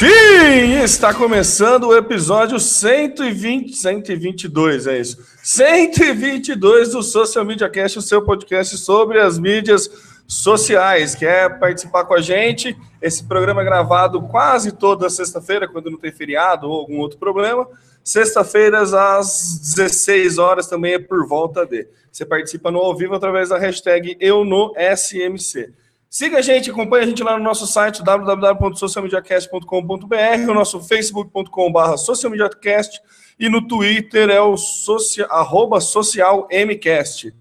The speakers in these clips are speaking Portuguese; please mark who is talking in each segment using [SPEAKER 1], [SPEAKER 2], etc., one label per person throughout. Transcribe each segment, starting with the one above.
[SPEAKER 1] Sim, está começando o episódio 120, 122, é isso. 122 do Social Media Cast, o seu podcast sobre as mídias sociais. Quer participar com a gente? Esse programa é gravado quase toda sexta-feira, quando não tem feriado ou algum outro problema. Sexta-feiras, às 16 horas, também é por volta de. Você participa no ao vivo através da hashtag Eu no SMC. Siga a gente, acompanhe a gente lá no nosso site www.socialmediacast.com.br, o nosso facebook.com.br socialmediacast e no Twitter é o socia, arroba socialmcast.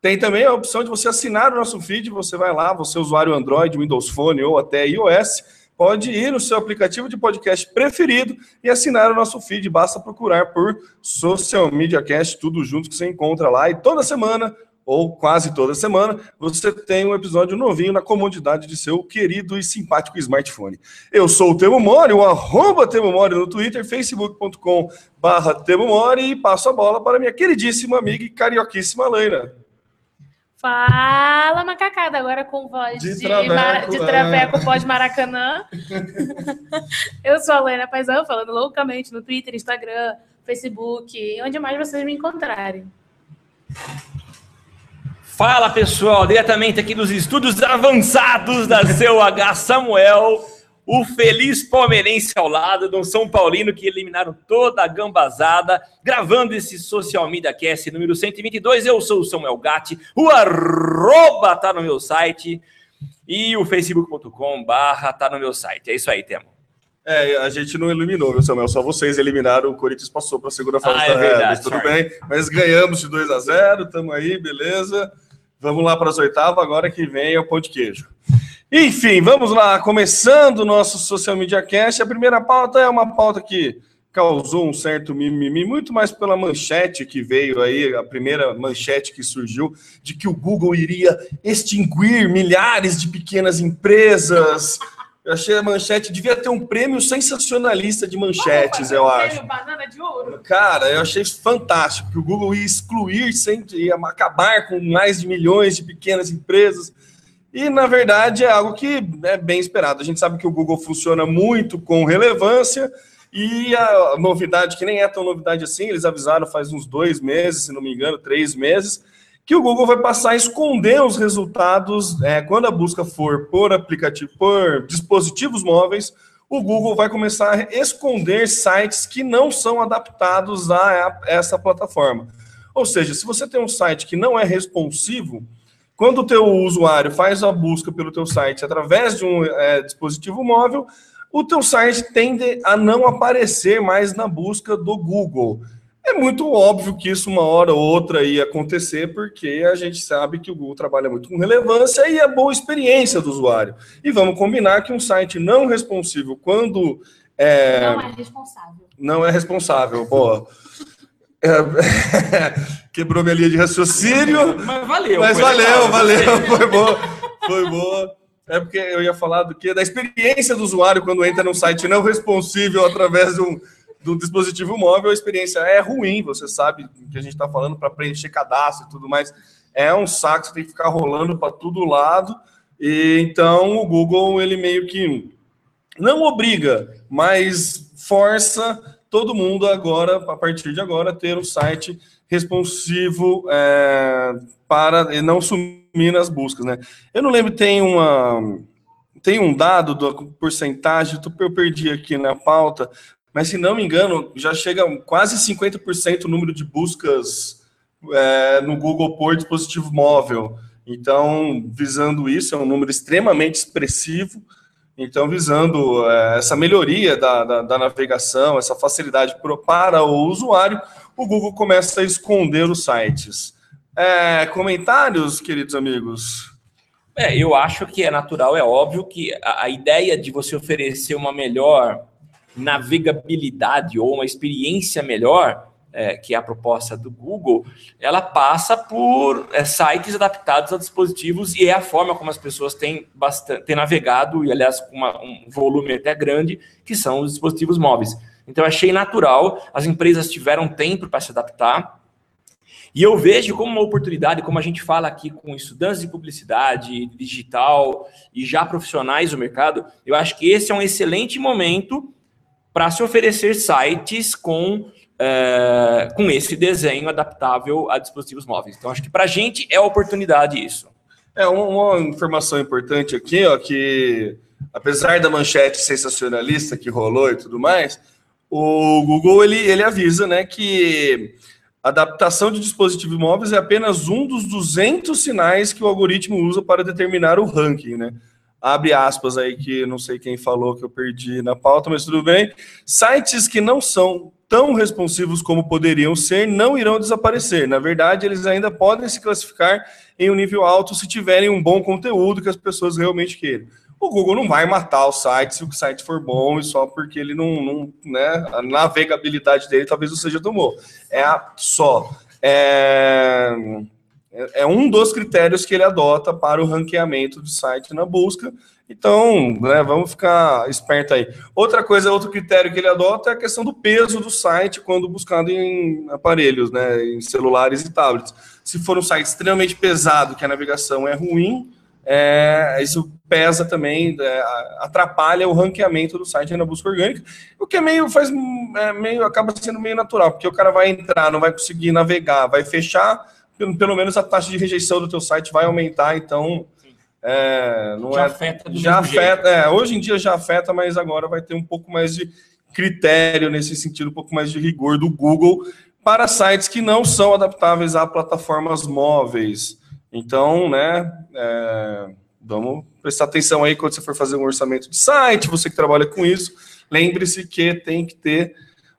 [SPEAKER 1] Tem também a opção de você assinar o nosso feed, você vai lá, você é usuário Android, Windows Phone ou até iOS, pode ir no seu aplicativo de podcast preferido e assinar o nosso feed, basta procurar por Social Media Cast, tudo junto que você encontra lá e toda semana ou quase toda semana, você tem um episódio novinho na comodidade de seu querido e simpático smartphone. Eu sou o Temo Mori, o arroba Temo Mori no Twitter, facebook.com barra Temo Mori e passo a bola para minha queridíssima amiga e carioquíssima Leina.
[SPEAKER 2] Fala, macacada, agora com voz
[SPEAKER 1] De
[SPEAKER 2] de,
[SPEAKER 1] traveco,
[SPEAKER 2] mara- de
[SPEAKER 1] é.
[SPEAKER 2] traveco pós-maracanã. Eu sou a Lena Paisão, falando loucamente no Twitter, Instagram, Facebook, onde mais vocês me encontrarem.
[SPEAKER 3] Fala pessoal, diretamente aqui dos estúdios avançados da seu H Samuel, o feliz palmeirense ao lado de um São Paulino que eliminaram toda a gambazada, gravando esse Social Media Cast número 122. Eu sou o Samuel Gatti, o arroba tá no meu site e o facebook.com barra tá no meu site. É isso aí, Temo.
[SPEAKER 1] É, a gente não eliminou, viu, Samuel? Só vocês eliminaram, o Corinthians passou para a segunda fase
[SPEAKER 3] Ah,
[SPEAKER 1] da
[SPEAKER 3] é verdade,
[SPEAKER 1] mas tudo
[SPEAKER 3] sorry.
[SPEAKER 1] bem. Mas ganhamos de 2 a 0 estamos aí, beleza. Vamos lá para as oitavas, agora que vem é o pão de queijo. Enfim, vamos lá, começando o nosso Social Media Cast. A primeira pauta é uma pauta que causou um certo mimimi, muito mais pela manchete que veio aí, a primeira manchete que surgiu, de que o Google iria extinguir milhares de pequenas empresas. Eu achei a manchete, devia ter um prêmio sensacionalista de manchetes, eu acho.
[SPEAKER 2] Banana de ouro.
[SPEAKER 1] Cara, eu achei isso fantástico, que o Google ia excluir, sempre, ia acabar com mais de milhões de pequenas empresas. E, na verdade, é algo que é bem esperado. A gente sabe que o Google funciona muito com relevância, e a novidade, que nem é tão novidade assim, eles avisaram faz uns dois meses, se não me engano, três meses, que o Google vai passar a esconder os resultados é, quando a busca for por aplicativo, por dispositivos móveis, o Google vai começar a esconder sites que não são adaptados a essa plataforma. Ou seja, se você tem um site que não é responsivo, quando o teu usuário faz a busca pelo teu site através de um é, dispositivo móvel, o teu site tende a não aparecer mais na busca do Google. É muito óbvio que isso uma hora ou outra ia acontecer, porque a gente sabe que o Google trabalha muito com relevância e a boa experiência do usuário. E vamos combinar que um site não responsivo, quando é,
[SPEAKER 2] Não é responsável.
[SPEAKER 1] não é responsável, boa. É, quebrou minha linha de raciocínio,
[SPEAKER 3] Mas valeu.
[SPEAKER 1] mas valeu, valeu, foi boa, foi boa. É porque eu ia falar do que da experiência do usuário quando entra num site não responsível através de um, um dispositivo móvel, a experiência é ruim, você sabe o que a gente está falando para preencher cadastro e tudo mais. É um saco, você tem que ficar rolando para todo lado. E então o Google ele meio que não obriga, mas força todo mundo agora, a partir de agora, ter um site responsivo é, para não sumir nas buscas, né? Eu não lembro, tem uma tem um dado da porcentagem, eu perdi aqui na pauta, mas se não me engano, já chega quase 50% o número de buscas é, no Google por dispositivo móvel. Então, visando isso, é um número extremamente expressivo. Então, visando é, essa melhoria da, da, da, navegação, essa facilidade pro, para o usuário, o Google começa a esconder os sites. É, comentários, queridos amigos?
[SPEAKER 3] É, eu acho que é natural, é óbvio que a, a ideia de você oferecer uma melhor navegabilidade ou uma experiência melhor é, que é a proposta do Google, ela passa por é, sites adaptados a dispositivos e é a forma como as pessoas têm, bastante, têm navegado, e aliás, com uma, um volume até grande, que são os dispositivos móveis. Então, achei natural, as empresas tiveram tempo para se adaptar, e eu vejo como uma oportunidade, como a gente fala aqui com estudantes de publicidade, digital e já profissionais do mercado, eu acho que esse é um excelente momento para se oferecer sites com é, com esse desenho adaptável a dispositivos móveis. Então, acho que para a gente é oportunidade isso.
[SPEAKER 1] É uma, informação importante aqui, ó, que apesar da manchete sensacionalista que rolou e tudo mais, o Google ele, ele avisa, né, que adaptação de dispositivos móveis é apenas um dos 200 sinais que o algoritmo usa para determinar o ranking, né? Abre aspas aí que não sei quem falou que eu perdi na pauta, mas tudo bem. Sites que não são tão responsivos como poderiam ser não irão desaparecer. Na verdade, eles ainda podem se classificar em um nível alto se tiverem um bom conteúdo que as pessoas realmente queiram. O Google não vai matar o site se o site for bom e só porque ele não, não né, a navegabilidade dele talvez não seja tão boa. É a, só. É, é um dos critérios que ele adota para o ranqueamento do site na busca então, né, vamos ficar esperto aí. Outra coisa, outro critério que ele adota é a questão do peso do site quando buscado em aparelhos, né, em celulares e tablets. Se for um site extremamente pesado, que a navegação é ruim, é, isso pesa também, é, atrapalha o ranqueamento do site na busca orgânica, o que é meio faz é, meio acaba sendo meio natural, porque o cara vai entrar, não vai conseguir navegar, vai fechar, pelo, menos a taxa de rejeição do teu site vai aumentar, então é, não
[SPEAKER 3] já
[SPEAKER 1] é,
[SPEAKER 3] afeta
[SPEAKER 1] já afeta, é, hoje em dia já afeta, mas agora vai ter um pouco mais de critério nesse sentido, um pouco mais de rigor do Google para sites que não são adaptáveis a plataformas móveis. Então, né, é, vamos prestar atenção aí quando você for fazer um orçamento de site, você que trabalha com isso, lembre-se que tem que ter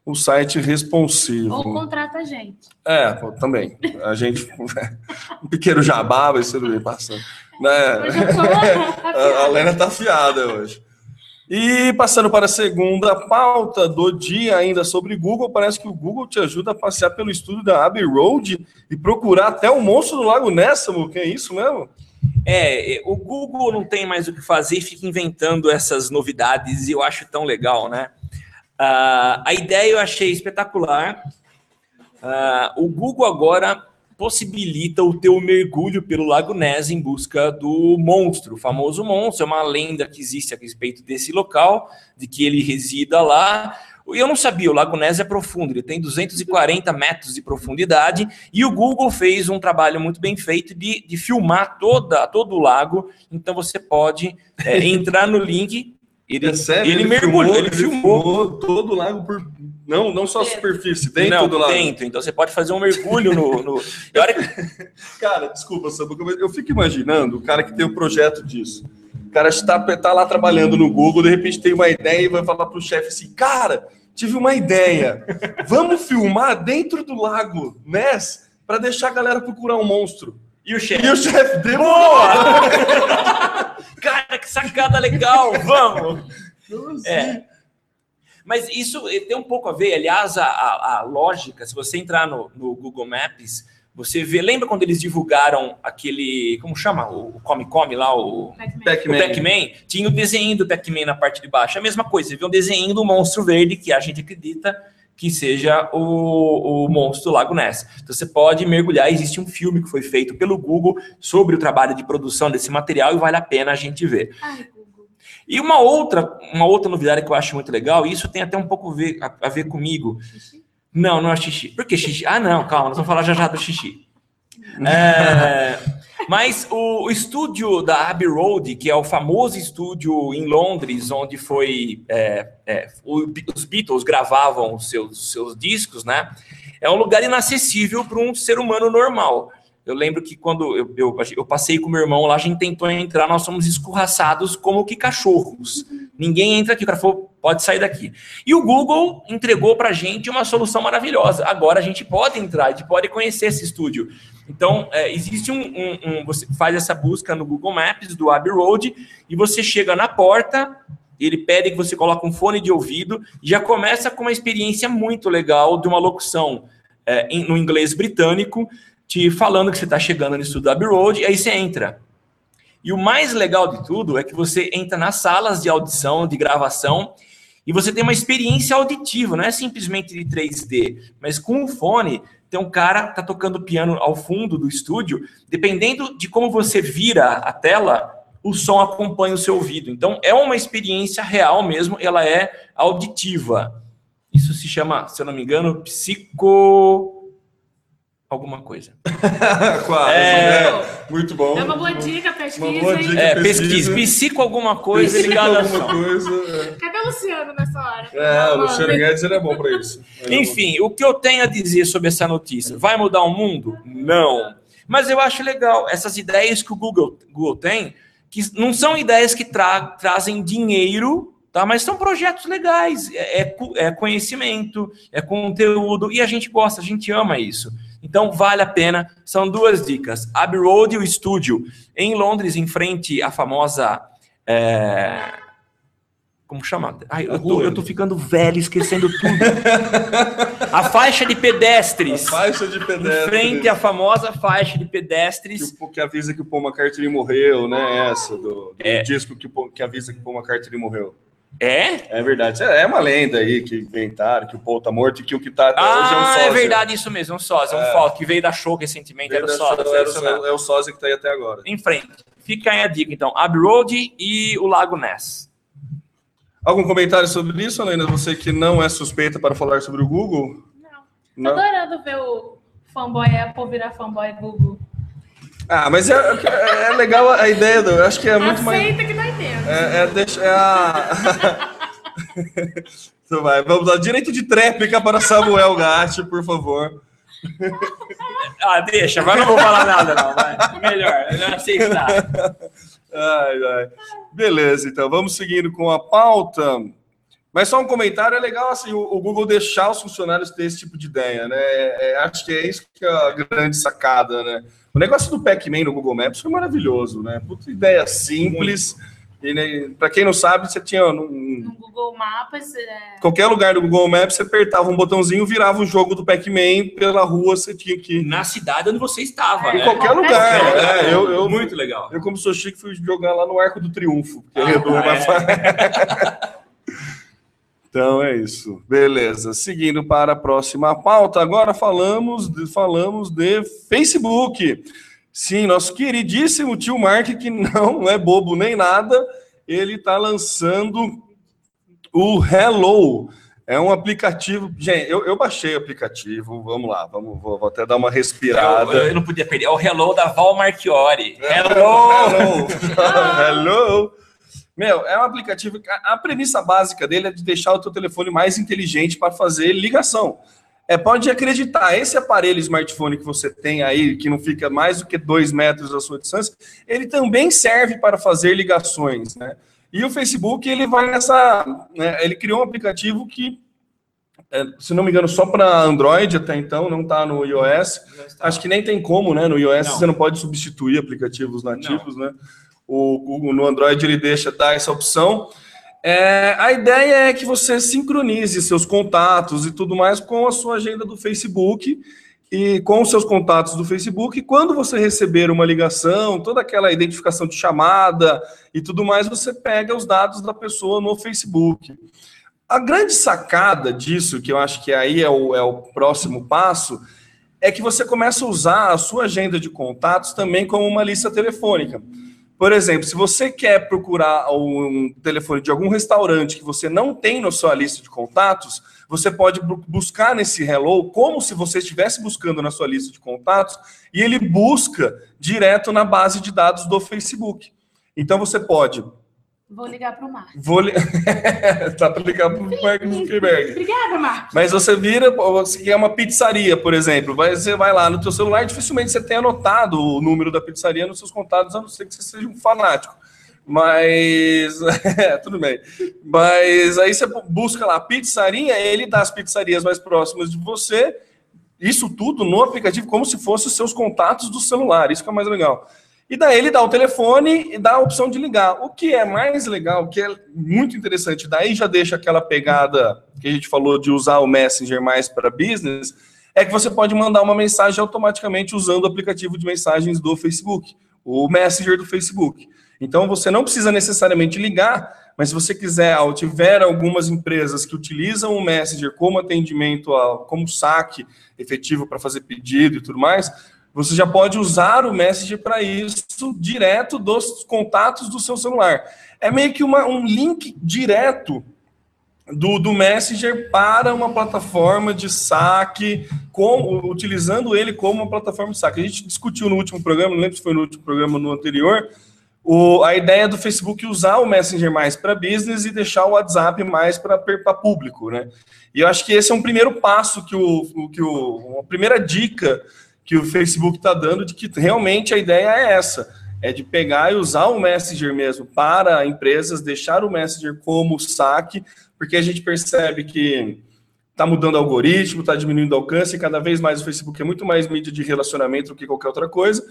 [SPEAKER 1] o site responsivo.
[SPEAKER 2] Ou contrata a gente.
[SPEAKER 1] É, também. A gente, um pequeno jabá vai ser bem passando. Né? a Lena tá afiada hoje. E passando para a segunda pauta do dia, ainda sobre Google, parece que o Google te ajuda a passear pelo estúdio da Abbey Road e procurar até o monstro do Lago Nessamo, que é isso mesmo?
[SPEAKER 3] É, o Google não tem mais o que fazer e fica inventando essas novidades e eu acho tão legal, né? Uh, a ideia eu achei espetacular. Uh, o Google agora possibilita o teu mergulho pelo Lago Ness em busca do monstro, o famoso monstro. É uma lenda que existe a respeito desse local, de que ele resida lá. Eu não sabia, o Lago Ness é profundo, ele tem 240 metros de profundidade e o Google fez um trabalho muito bem feito de, de filmar toda, todo o lago. Então você pode é, entrar no link ele, sério, ele, ele mergulhou, filmou, ele, filmou. filmou
[SPEAKER 1] todo o lago por. Não, não só a superfície, dentro não, do lago.
[SPEAKER 3] Dentro, então você pode fazer um mergulho no. no...
[SPEAKER 1] cara, desculpa, Sabuca, mas eu fico imaginando o cara que tem o um projeto disso. O cara está, tá lá trabalhando no Google, de repente tem uma ideia e vai falar para o chefe assim: cara, tive uma ideia. Vamos filmar dentro do lago Ness para deixar a galera procurar um monstro.
[SPEAKER 3] E o chefe?
[SPEAKER 1] E o chefe deu.
[SPEAKER 3] Boa! Cara, que sacada legal! Vamos! É. Mas isso tem um pouco a ver, aliás, a, a, a lógica, se você entrar no, no, Google Maps, você vê, lembra quando eles divulgaram aquele, como chama? O Come Come lá, o Pac-Man. Pac Tinha o desenho do Pac-Man na parte de baixo. A mesma coisa, você vê um desenho do monstro verde que a gente acredita que seja o, o monstro do Lago Ness. Então você pode mergulhar, existe um filme que foi feito pelo Google sobre o trabalho de produção desse material e vale a pena a gente ver. Ai, e uma outra, uma outra novidade que eu acho muito legal, e isso tem até um pouco a ver, a, a ver comigo. Xixi? Não, não é xixi. Por que xixi? Ah, não, calma, nós vamos falar já já do xixi. É, Mas o, estúdio da Abbey Road, que é o famoso estúdio em Londres, onde foi é, é, os Beatles gravavam seus, seus discos, né? É um lugar inacessível para um ser humano normal. Eu lembro que quando eu, eu, eu passei com meu irmão lá, a gente tentou entrar, nós fomos escorraçados como que cachorros. Ninguém entra aqui, o cara falou, pode sair daqui. E o Google entregou para a gente uma solução maravilhosa. Agora a gente pode entrar, a gente pode conhecer esse estúdio. Então, é, existe um, um- um- Você faz essa busca no Google Maps do Abbey Road e você chega na porta, ele pede que você coloque um fone de ouvido e já começa com uma experiência muito legal de uma locução é, em- no inglês britânico, te falando que você está chegando no estúdio do Abbey Road, e aí você entra. E o mais legal de tudo é que você entra nas salas de audição, de gravação, e você tem uma experiência auditiva, não é simplesmente de 3D, mas com o fone, tem um cara tá tocando piano ao fundo do estúdio, dependendo de como você vira a tela, o som acompanha o seu ouvido. Então é uma experiência real mesmo, ela é auditiva. Se chama, se eu não me engano, psico alguma coisa.
[SPEAKER 1] Quase,
[SPEAKER 3] É.
[SPEAKER 1] né? Muito bom.
[SPEAKER 2] É uma boa dica, pesquisa,
[SPEAKER 1] Uma boa dica.
[SPEAKER 3] É,
[SPEAKER 1] pesquisa.
[SPEAKER 3] psico alguma coisa
[SPEAKER 1] Precisa
[SPEAKER 3] ligada
[SPEAKER 1] alguma coisa. é.
[SPEAKER 2] Cadê o Luciano nessa hora?
[SPEAKER 1] É, o Luciano Guedes ele é bom para isso. Ele é
[SPEAKER 3] Enfim, o que eu tenho a dizer sobre essa notícia? Vai mudar o mundo? Não. Mas eu acho legal essas ideias que o Google, Google tem, que não são ideias que tra- trazem dinheiro, tá? mas são projetos legais. É, é é conhecimento, é conteúdo, e a gente gosta, a gente ama isso. Então vale a pena. São duas dicas. Abbey Road e o estúdio em Londres, em frente à famosa. é, Como chama? Ai, eu, tô, eu tô ficando velho, esquecendo tudo. a faixa de pedestres.
[SPEAKER 1] Faixa de
[SPEAKER 3] Em
[SPEAKER 1] pedestre.
[SPEAKER 3] frente à famosa faixa de
[SPEAKER 1] que,
[SPEAKER 3] pedestres.
[SPEAKER 1] o- que avisa que o Paul McCartney morreu, né? Essa, do, do
[SPEAKER 3] É.
[SPEAKER 1] disco que, que avisa que o Paul McCartney morreu.
[SPEAKER 3] É?
[SPEAKER 1] É verdade. É é uma lenda aí que inventaram que o Paul tá morto e que o que tá até hoje é um
[SPEAKER 3] Ah,
[SPEAKER 1] sósia.
[SPEAKER 3] é verdade, isso mesmo, um sósia, um foco que veio da show recentemente, era o sósia.
[SPEAKER 1] era
[SPEAKER 3] é isso
[SPEAKER 1] o- é o sósia que tá aí até agora.
[SPEAKER 3] Em frente. Fica aí a dica, então. Abbey Road e o Lago Ness.
[SPEAKER 1] Algum comentário sobre isso, Helena? Você que não é suspeita para falar sobre o Google?
[SPEAKER 2] Não. Tô adorando ver o fanboy Apple virar fanboy Google.
[SPEAKER 1] Ah, mas é, é- legal a ideia, do, eu acho que é muito mais...
[SPEAKER 2] Aceita que não entendo.
[SPEAKER 1] É, é, deixa, é a... Então vai, vamos lá. Direito de tréplica para Samuel Gatti, por favor.
[SPEAKER 3] Ah, deixa, agora não vou falar nada, não. Vai. Melhor, melhor aceitar.
[SPEAKER 1] Ai, ai. Beleza, então vamos seguindo com a pauta. Mas só um comentário, é legal assim, o, o Google deixar os funcionários ter esse tipo de ideia, né? É, é, acho que é isso que é a grande sacada, né? O negócio do Pac-Man no Google Maps foi maravilhoso, né? Puta ideia simples. E, né, para quem não sabe, você tinha
[SPEAKER 2] No Google Maps, é...
[SPEAKER 1] qualquer lugar do Google Maps, você apertava um botãozinho, virava o jogo do Pac-Man pela rua, você tinha que.
[SPEAKER 3] Na cidade onde você estava,
[SPEAKER 1] Em
[SPEAKER 3] né?
[SPEAKER 1] qualquer lugar. né? Eu, eu,
[SPEAKER 3] Muito legal.
[SPEAKER 1] eu, como sou chique, fui jogar lá no Arco do Triunfo. que é
[SPEAKER 3] Ah,
[SPEAKER 1] redondo,
[SPEAKER 3] é.
[SPEAKER 1] mas- então é isso. Beleza. Seguindo para a próxima pauta, agora falamos de, falamos de Facebook. Sim, nosso queridíssimo tio Mark, que não é bobo nem nada, ele está lançando o Hello. É um aplicativo. Gente, eu, eu baixei o aplicativo. Vamos lá, vamos, vou, vou até dar uma respirada.
[SPEAKER 3] Eu, eu não podia perder. É o Hello da Val Marchiori. Hello!
[SPEAKER 1] Hello! Hello! Meu, é um aplicativo. que a- premissa básica dele é de deixar o teu telefone mais inteligente para fazer ligação. É, pode acreditar, esse aparelho smartphone que você tem aí, que não fica mais do que dois metros da sua distância, ele também serve para fazer ligações, né? E o Facebook, ele vai nessa. né, ele criou um aplicativo que, é, se não me engano, só para Android até então, não está no iOS. Acho que nem tem como, né? No iOS
[SPEAKER 3] Não.
[SPEAKER 1] você não pode substituir aplicativos nativos, né? O Google no Android ele deixa dar essa opção. É, a ideia é que você sincronize seus contatos e tudo mais com a sua agenda do Facebook e com os seus contatos do Facebook. E quando você receber uma ligação, toda aquela identificação de chamada e tudo mais, você pega os dados da pessoa no Facebook. A grande sacada disso, que eu acho que aí é o, é o próximo passo, é que você começa a usar a sua agenda de contatos também como uma lista telefônica. Por exemplo, se você quer procurar um telefone de algum restaurante que você não tem na sua lista de contatos, você pode bu- buscar nesse Hello como se você estivesse buscando na sua lista de contatos e ele busca direto na base de dados do Facebook. Então você pode.
[SPEAKER 2] Vou ligar pro Marcos.
[SPEAKER 1] Vou li... tá para ligar para o Mark Zuckerberg.
[SPEAKER 2] Obrigada, Marcos.
[SPEAKER 1] Mas você vira, você quer uma pizzaria, por exemplo, você vai lá no teu celular, dificilmente você tem anotado o número da pizzaria nos seus contatos, a não ser que você seja um fanático. Mas, é, tudo bem. Mas aí você busca lá pizzaria, ele dá as pizzarias mais próximas de você, isso tudo no aplicativo, como se fossem os seus contatos do celular, isso que é mais legal. E daí ele dá o telefone e dá a opção de ligar. O que é mais legal, o que é muito interessante, daí já deixa aquela pegada que a gente falou de usar o Messenger mais para business, é que você pode mandar uma mensagem automaticamente usando o aplicativo de mensagens do Facebook, o Messenger do Facebook. Então você não precisa necessariamente ligar, mas se você quiser, ou tiver algumas empresas que utilizam o Messenger como atendimento, como saque efetivo para fazer pedido e tudo mais, você já pode usar o Messenger para isso direto dos contatos do seu celular. É meio que uma, um link direto do, do Messenger para uma plataforma de saque, com, utilizando ele como uma plataforma de saque. A gente discutiu no último programa, não lembro se foi no último programa no anterior, o, a ideia do Facebook usar o Messenger mais para business e deixar o WhatsApp mais para público, né? E eu acho que esse é um primeiro passo que o, que o uma primeira dica que o Facebook está dando de que realmente a ideia é essa, é de pegar e usar o Messenger mesmo para empresas, deixar o Messenger como saque, porque a gente percebe que está mudando o algoritmo, está diminuindo o alcance, e cada vez mais o Facebook é muito mais mídia de relacionamento do que qualquer outra coisa,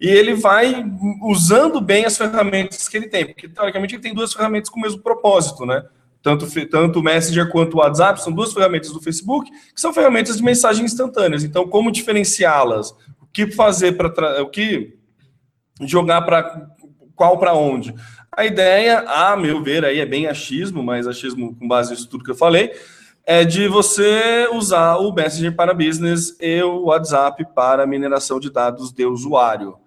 [SPEAKER 1] e ele vai usando bem as ferramentas que ele tem, porque teoricamente ele tem duas ferramentas com o mesmo propósito, né? Tanto, tanto o Messenger quanto o WhatsApp são duas ferramentas do Facebook, que são ferramentas de mensagem instantâneas. Então, como diferenciá-las? O que fazer para o que jogar para qual para onde? A ideia, a meu ver, aí é bem achismo, mas achismo com base nisso tudo que eu falei, é de você usar o Messenger para business e o WhatsApp para mineração de dados de usuário.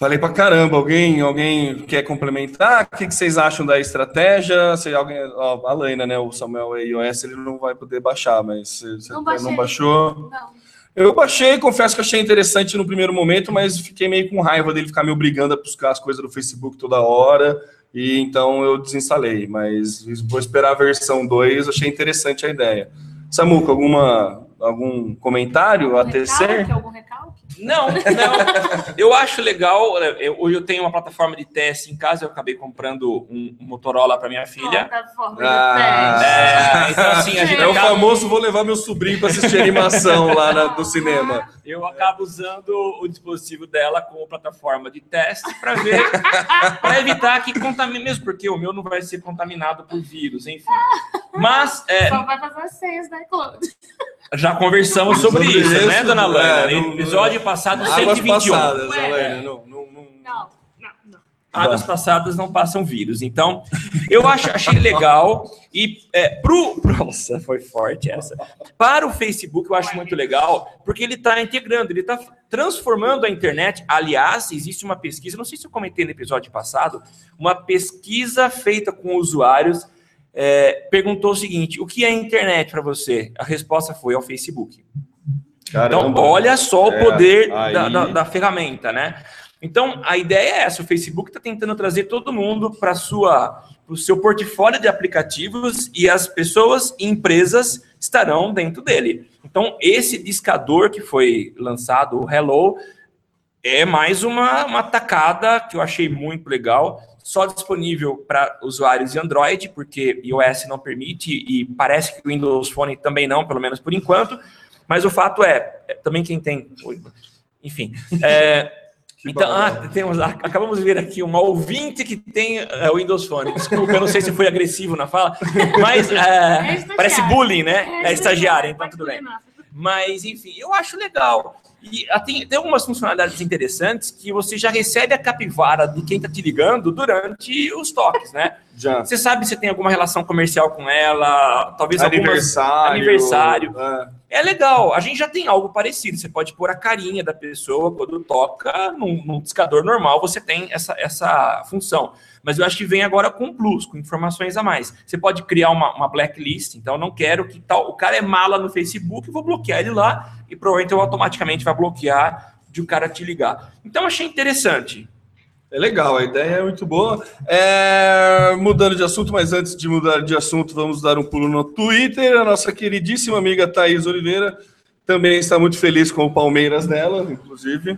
[SPEAKER 1] Falei para caramba, alguém, alguém quer complementar? O que, que vocês acham da estratégia? Se alguém, ó, a Laina, né, o Samuel iOS, ele não vai poder baixar, mas você
[SPEAKER 2] Não
[SPEAKER 1] não,
[SPEAKER 2] baixei.
[SPEAKER 1] baixou?
[SPEAKER 2] Não.
[SPEAKER 1] Eu baixei, confesso que achei interessante no primeiro momento, mas fiquei meio com raiva dele ficar me obrigando a buscar as coisas do Facebook toda hora, e então eu desinstalei, mas vou esperar a versão 2, achei interessante a ideia. Samuca, alguma, algum comentário a tecer?
[SPEAKER 2] Recalque, algum recalque?
[SPEAKER 3] Não, não. Eu acho legal. né, eu- Hoje eu tenho uma plataforma de teste em casa. Eu acabei comprando um um Motorola para minha filha.
[SPEAKER 2] Plataforma de
[SPEAKER 1] Ah.
[SPEAKER 3] É, então, assim, a gente
[SPEAKER 1] É o famoso vou levar meu sobrinho para assistir animação lá na- no cinema.
[SPEAKER 3] eu acabo usando o dispositivo dela como plataforma de teste para ver, para evitar que contamine mesmo, porque o meu não vai ser contaminado por vírus, enfim. Mas é,
[SPEAKER 2] Só vai fazer as senhas da iCloud.
[SPEAKER 3] Já conversamos sobre,
[SPEAKER 1] Sobre
[SPEAKER 3] isso,
[SPEAKER 1] isso,
[SPEAKER 3] né, dona Laina?
[SPEAKER 1] é,
[SPEAKER 3] No
[SPEAKER 1] não-
[SPEAKER 3] episódio passado,
[SPEAKER 1] Águas
[SPEAKER 3] 121.
[SPEAKER 1] passadas, não, não, não...
[SPEAKER 2] Não, não, não.
[SPEAKER 3] Águas passadas não passam vírus. Então, eu acho, achei legal. E é, pro. Nossa, foi forte essa. Para o Facebook, eu acho muito legal, porque ele está integrando, ele está transformando a internet. Aliás, existe uma pesquisa, não sei se eu comentei no episódio passado, uma pesquisa feita com usuários. É, perguntou o seguinte: o que é a internet para você? A resposta foi ao Facebook. Então, olha só o
[SPEAKER 1] É,
[SPEAKER 3] poder da, da- da ferramenta, né? Então, a ideia é essa: o Facebook está tentando trazer todo mundo para o seu portfólio de aplicativos e as pessoas e empresas estarão dentro dele. Então, esse discador que foi lançado, o Hello, é mais uma, uma tacada que eu achei muito legal. Só disponível para usuários de Android, porque iOS não permite e parece que o Windows Phone também não, pelo menos por enquanto. Mas o fato é, é, também quem tem. Enfim. é, então, ah, temos, acabamos de ver aqui uma ouvinte que tem é, o Windows Phone. Desculpa, eu não sei se foi agressivo na fala, mas é,
[SPEAKER 2] É estagiário.
[SPEAKER 3] parece bullying, né? É estagiário, então tudo bem. Mas, enfim, eu acho legal. E tem, tem algumas funcionalidades interessantes que você já recebe a capivara de quem está te ligando durante os toques, né?
[SPEAKER 1] Já.
[SPEAKER 3] Você sabe se tem alguma relação comercial com ela, talvez algumas
[SPEAKER 1] Aniversário.
[SPEAKER 3] aniversário.
[SPEAKER 1] é.
[SPEAKER 3] É legal. A gente já tem algo parecido. Você pode pôr a carinha da pessoa quando toca num, num discador normal, você tem essa, essa função. Mas eu acho que vem agora com plus, com informações a mais. Você pode criar uma, uma blacklist, então não quero que tal. O cara é mala no Facebook, vou bloquear ele lá e provavelmente eu automaticamente vai bloquear de o cara te ligar. Então achei interessante.
[SPEAKER 1] É legal, a ideia é muito boa. É, mudando de assunto, mas antes de mudar de assunto, vamos dar um pulo no Twitter. A nossa queridíssima amiga Thaís Oliveira também está muito feliz com o Palmeiras dela, inclusive.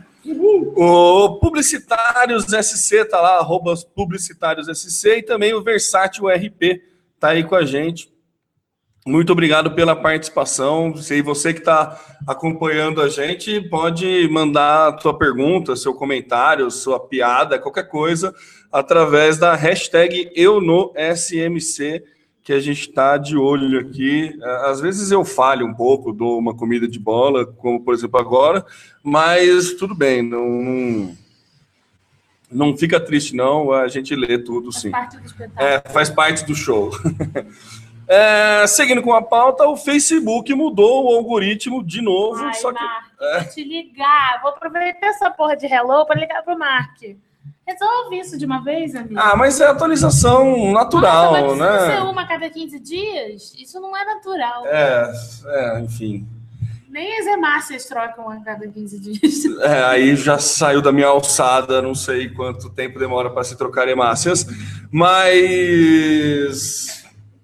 [SPEAKER 1] O Publicitários SC tá lá, arroba Publicitários SC, e também o Versátil RP tá aí com a gente. Muito obrigado pela participação. Se você que está acompanhando a gente, pode mandar sua pergunta, seu comentário, sua piada, qualquer coisa, através da hashtag EuNoSMC, que a gente está de olho aqui. Às vezes eu falho um pouco, dou uma comida de bola, como por exemplo agora, mas tudo bem, não, não, fica triste não, a gente lê tudo sim.
[SPEAKER 2] Parte do espetáculo.
[SPEAKER 1] É, faz parte do show. É, seguindo com a pauta, o Facebook mudou o algoritmo de novo.
[SPEAKER 2] Ai,
[SPEAKER 1] só que,
[SPEAKER 2] Mark, vou te ligar. Vou aproveitar essa porra de hello para ligar pro Mark. Resolve isso de uma vez, amigo.
[SPEAKER 1] ah, mas é atualização natural,
[SPEAKER 2] Nossa, mas se você
[SPEAKER 1] né?
[SPEAKER 2] uma a cada 15 dias, isso não é natural.
[SPEAKER 1] É, é, enfim.
[SPEAKER 2] Nem as hemácias trocam a cada 15 dias.
[SPEAKER 1] É, aí já saiu da minha alçada, não sei quanto tempo demora para se trocar hemácias, mas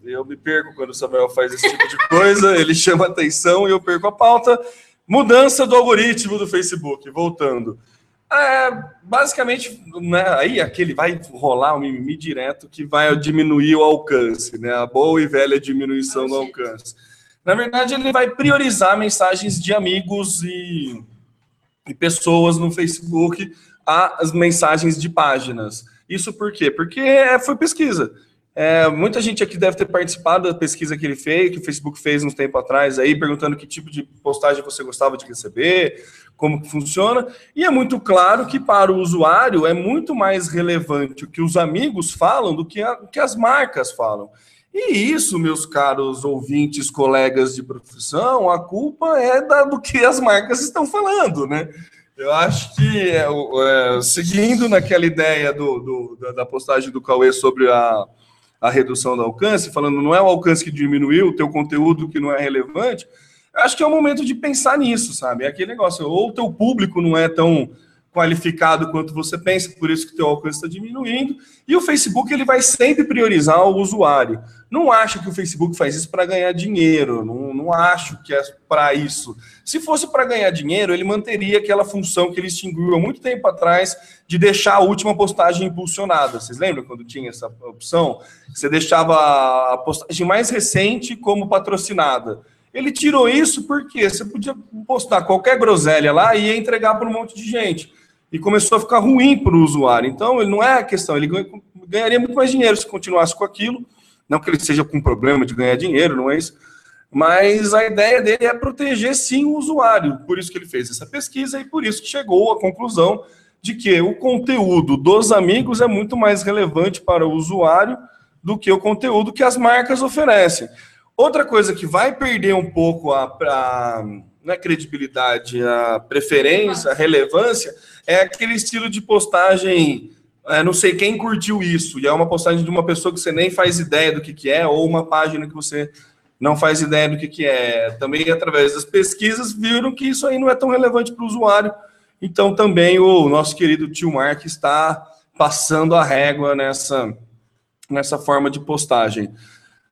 [SPEAKER 1] eu me perco quando o Samuel faz esse tipo de coisa, ele chama atenção e eu perco a pauta. Mudança do algoritmo do Facebook, voltando. É, basicamente, né, aí aquele vai rolar um mimimi direto que vai diminuir o alcance, né? A boa e velha diminuição do alcance. Na verdade, ele vai priorizar mensagens de amigos e, e pessoas no Facebook às mensagens de páginas. Isso por quê? Porque é, foi pesquisa. É, muita gente aqui deve ter participado da pesquisa que ele fez, que o Facebook fez uns tempo atrás aí, perguntando que tipo de postagem você gostava de receber, como que funciona. E é muito claro que para o usuário é muito mais relevante o que os amigos falam do que, a, que as marcas falam. E isso, meus caros ouvintes, colegas de profissão, a culpa é da, do que as marcas estão falando, né? Eu acho que, é, é, seguindo naquela ideia do, do, da, da postagem do Cauê sobre a, a redução do alcance, falando não é o alcance que diminuiu, o teu conteúdo que não é relevante, acho que é o momento de pensar nisso, sabe? É aquele negócio, ou o teu público não é tão qualificado quanto você pensa, por isso que o teu alcance está diminuindo, e o Facebook ele vai sempre priorizar o usuário. Não acho que o Facebook faz isso para ganhar dinheiro, não, não acho que é para isso. Se fosse para ganhar dinheiro, ele manteria aquela função que ele extinguiu há muito tempo atrás de deixar a última postagem impulsionada. Vocês lembram quando tinha essa opção? Você deixava a postagem mais recente como patrocinada. Ele tirou isso porque você podia postar qualquer groselha lá e ia entregar para um monte de gente. E começou a ficar ruim para o usuário. Então, ele não é a questão, ele ganharia muito mais dinheiro se continuasse com aquilo. Não que ele seja com problema de ganhar dinheiro, não é isso. Mas a ideia dele é proteger sim o usuário. Por isso que ele fez essa pesquisa e por isso que chegou à conclusão de que o conteúdo dos amigos é muito mais relevante para o usuário do que o conteúdo que as marcas oferecem. Outra coisa que vai perder um pouco a, a, a credibilidade, a preferência, a relevância, é aquele estilo de postagem. É, não sei quem curtiu isso, e é uma postagem de uma pessoa que você nem faz ideia do que, que é, ou uma página que você não faz ideia do que, que é. Também, através das pesquisas, viram que isso aí não é tão relevante para o usuário. Então, também o nosso querido tio Mark está passando a régua nessa, nessa forma de postagem.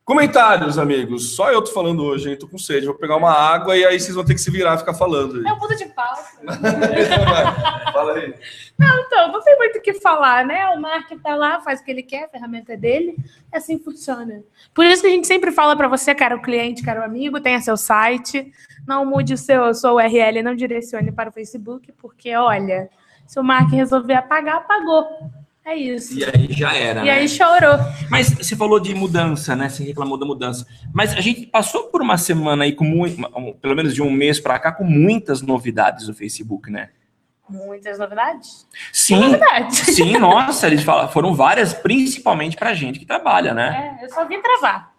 [SPEAKER 1] Comentários, amigos. Só eu tô falando hoje, hein? Tô com sede. Vou pegar uma água e aí vocês vão ter que se virar e ficar falando.
[SPEAKER 2] É um puta de pauta.
[SPEAKER 1] Fala aí.
[SPEAKER 2] Não, então, não tem muito o que falar, né? O Mark tá lá, faz o que ele quer, a ferramenta é dele, é assim funciona. Por isso que a gente sempre fala para você, cara, o cliente, cara, o amigo, tenha seu site, não mude o seu, sua URL, não direcione para o Facebook, porque, olha, se o Mark resolver apagar, apagou. É isso.
[SPEAKER 3] E aí já era.
[SPEAKER 2] E
[SPEAKER 3] né?
[SPEAKER 2] aí chorou.
[SPEAKER 3] Mas você falou de mudança, né? Você reclamou da mudança. Mas a gente passou por uma semana aí com muito, pelo menos de um mês para cá, com muitas novidades no Facebook, né?
[SPEAKER 2] Muitas novidades?
[SPEAKER 3] Sim.
[SPEAKER 2] Novidades.
[SPEAKER 3] Sim, nossa, eles falam, foram várias, principalmente pra gente que trabalha, né?
[SPEAKER 2] É, eu só vim travar.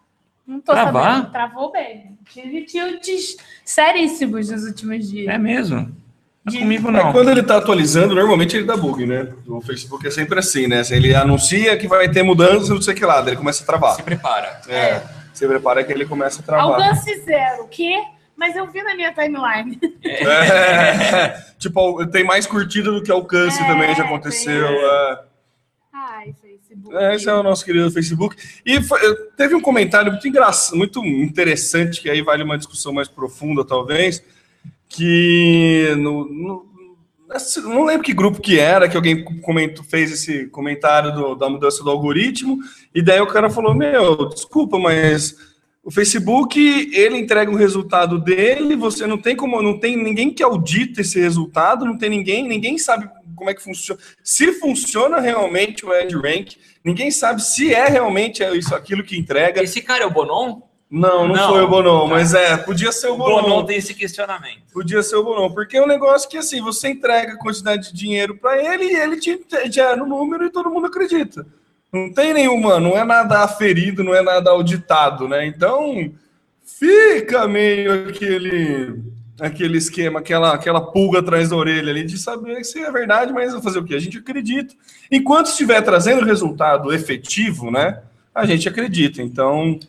[SPEAKER 2] Não tô
[SPEAKER 3] Travar?
[SPEAKER 2] sabendo. Travou bem. Tive tilts seríssimos nos últimos dias.
[SPEAKER 3] É mesmo? Não
[SPEAKER 2] De-
[SPEAKER 3] comigo
[SPEAKER 1] É,
[SPEAKER 3] não.
[SPEAKER 1] quando ele tá atualizando, normalmente ele dá bug, né? O Facebook é sempre assim, né? Ele anuncia que vai ter mudança, não sei o que lá, daí ele começa a travar.
[SPEAKER 3] Se prepara.
[SPEAKER 1] É. Você prepara que ele começa a travar.
[SPEAKER 2] Alcance zero. O quê? Mas eu vi na minha timeline.
[SPEAKER 1] É. tipo, tem mais curtida do que alcance
[SPEAKER 2] É,
[SPEAKER 1] também, já aconteceu. É.
[SPEAKER 2] Ai, Facebook.
[SPEAKER 1] É, esse é o nosso querido Facebook. E foi- teve um comentário muito engraçado, muito interessante, que aí vale uma discussão mais profunda, talvez, que no, no- não lembro que grupo que era, que alguém comentou, fez esse comentário do- da mudança do algoritmo, e daí o cara falou, meu, desculpa, mas o Facebook, ele entrega o resultado dele, você não tem como, não tem ninguém que audita esse resultado, não tem ninguém, ninguém sabe como é que funciona, se funciona realmente o EdRank, ninguém sabe se é realmente isso aquilo que entrega.
[SPEAKER 3] Esse cara é o Bonon?
[SPEAKER 1] Não, não,
[SPEAKER 3] Não.
[SPEAKER 1] foi o Bonon,
[SPEAKER 3] Tá.
[SPEAKER 1] mas é, podia ser o
[SPEAKER 3] O Bonon
[SPEAKER 1] Bonon.
[SPEAKER 3] tem esse questionamento.
[SPEAKER 1] Podia ser o Bonon, porque é um negócio que assim, você entrega a quantidade de dinheiro para ele e ele te gera o número e todo mundo acredita. Não tem nenhuma, não é nada aferido, não é nada auditado, né? Então fica meio aquele aquele esquema, aquela, aquela pulga atrás da orelha ali de saber se é verdade, mas vai fazer o quê? A gente acredita. Enquanto estiver trazendo resultado efetivo, né? A gente acredita. Então,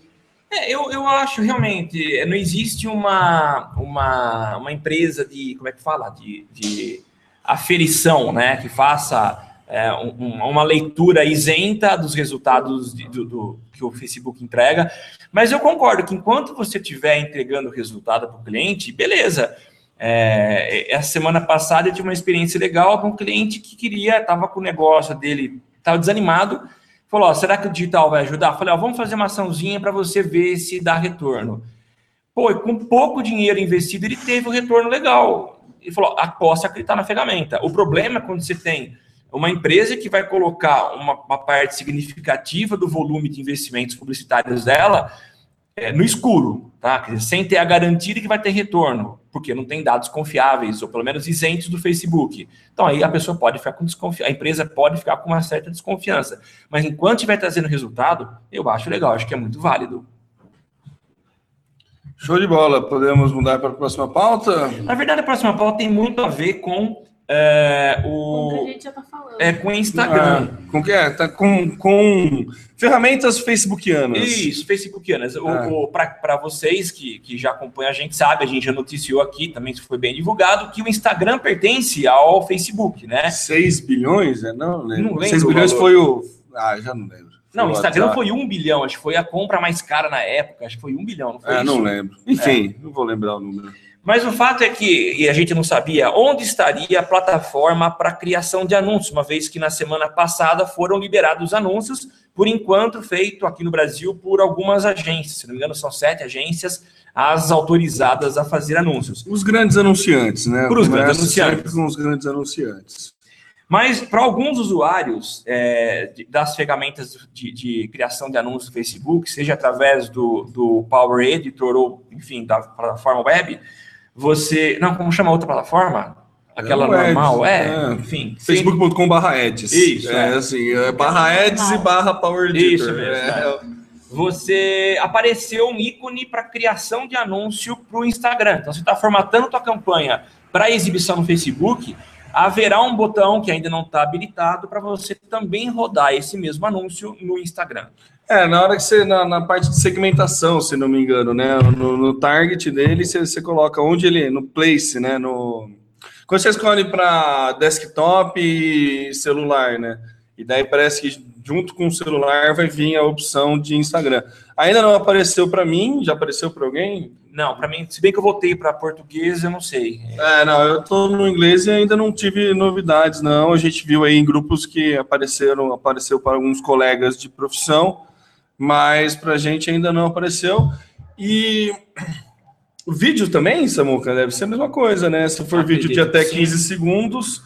[SPEAKER 3] É, eu, eu acho realmente, é, não existe uma, uma, uma empresa de, como é que fala, de, de aferição, né, que faça é, um- uma leitura isenta dos resultados de- do, do- que o Facebook entrega, mas eu concordo que enquanto você estiver entregando o resultado para o cliente, beleza. É, essa semana passada eu tive uma experiência legal com um cliente que queria, estava com o negócio dele, estava desanimado, falou: ó, será que o digital vai ajudar? Falei: ó, vamos fazer uma açãozinha para você ver se dá retorno. Pô, com pouco dinheiro investido, ele teve um retorno legal. Ele falou: aposta acreditar na ferramenta. O problema é quando você tem uma empresa que vai colocar uma, uma parte significativa do volume de investimentos publicitários dela é, no escuro, tá? Sem ter a garantia de que vai ter retorno, porque não tem dados confiáveis, ou pelo menos isentos do Facebook. Então aí a pessoa pode ficar com desconfiança, a empresa pode ficar com uma certa desconfiança. Mas enquanto estiver trazendo resultado, eu acho legal, acho que é muito válido.
[SPEAKER 1] show de bola. Podemos mudar para a próxima pauta?
[SPEAKER 3] Na verdade, a próxima pauta tem muito a ver com é,
[SPEAKER 2] Como que a
[SPEAKER 3] o
[SPEAKER 2] gente já tá falando.
[SPEAKER 3] é, com o Instagram.
[SPEAKER 1] Ah, com que é? Tá com, com ferramentas facebookianas.
[SPEAKER 3] Isso, Facebookianas. O-
[SPEAKER 1] Ah.
[SPEAKER 3] o- Para vocês que, que já acompanham a gente, sabe, a gente já noticiou aqui, também foi bem divulgado, que o Instagram pertence ao Facebook, né?
[SPEAKER 1] 6 bilhões? É, não, lembro.
[SPEAKER 3] Não lembro
[SPEAKER 1] 6
[SPEAKER 3] o
[SPEAKER 1] bilhões foi o. Ah, já não lembro.
[SPEAKER 3] Não, o Instagram foi um bilhão, acho que foi a compra mais cara na época, acho que foi um bilhão, não foi
[SPEAKER 1] É,
[SPEAKER 3] isso?
[SPEAKER 1] não lembro. Enfim, não vou lembrar o número.
[SPEAKER 3] Mas o fato é que, e a gente não sabia, onde estaria a plataforma para criação de anúncios, uma vez que na semana passada foram liberados anúncios, por enquanto feito aqui no Brasil por algumas agências, se não me engano são sete agências as autorizadas a fazer anúncios.
[SPEAKER 1] Os grandes anunciantes, né?
[SPEAKER 3] Por os grandes anunciantes.
[SPEAKER 1] com os grandes anunciantes.
[SPEAKER 3] Mas para alguns usuários é, das ferramentas de, de criação de anúncios do Facebook, seja através do, do Power Editor ou, enfim, da plataforma web, você. Não, como chama a outra plataforma? Aquela
[SPEAKER 1] É o Ads,
[SPEAKER 3] normal? É,
[SPEAKER 1] é.
[SPEAKER 3] enfim.
[SPEAKER 1] facebook.com barra ads.
[SPEAKER 3] Isso,
[SPEAKER 1] É,
[SPEAKER 3] é.
[SPEAKER 1] assim, é barra ads e barra power editor.
[SPEAKER 3] Isso mesmo,
[SPEAKER 1] É,
[SPEAKER 3] você apareceu um ícone para criação de anúncio para o Instagram. Então, você está formatando tua campanha para exibição no Facebook, haverá um botão que ainda não está habilitado para você também rodar esse mesmo anúncio no Instagram.
[SPEAKER 1] É, na hora que você, na, na parte de segmentação, se não me engano, né? No, no target dele, você, você coloca onde ele, no place, né? No, quando você escolhe para desktop e celular, né? E daí parece que junto com o celular vai vir a opção de Instagram. Ainda não apareceu para mim, já apareceu para alguém?
[SPEAKER 3] Não, para mim, se bem que eu voltei para português, eu não sei.
[SPEAKER 1] É, não, eu tô no inglês e ainda não tive novidades, não. A gente viu aí em grupos que apareceram, apareceu para alguns colegas de profissão, mas para a gente ainda não apareceu. E o vídeo também, Samuca, deve ser a mesma coisa, né? Se for vídeo de até
[SPEAKER 3] que sim.
[SPEAKER 1] 15 segundos,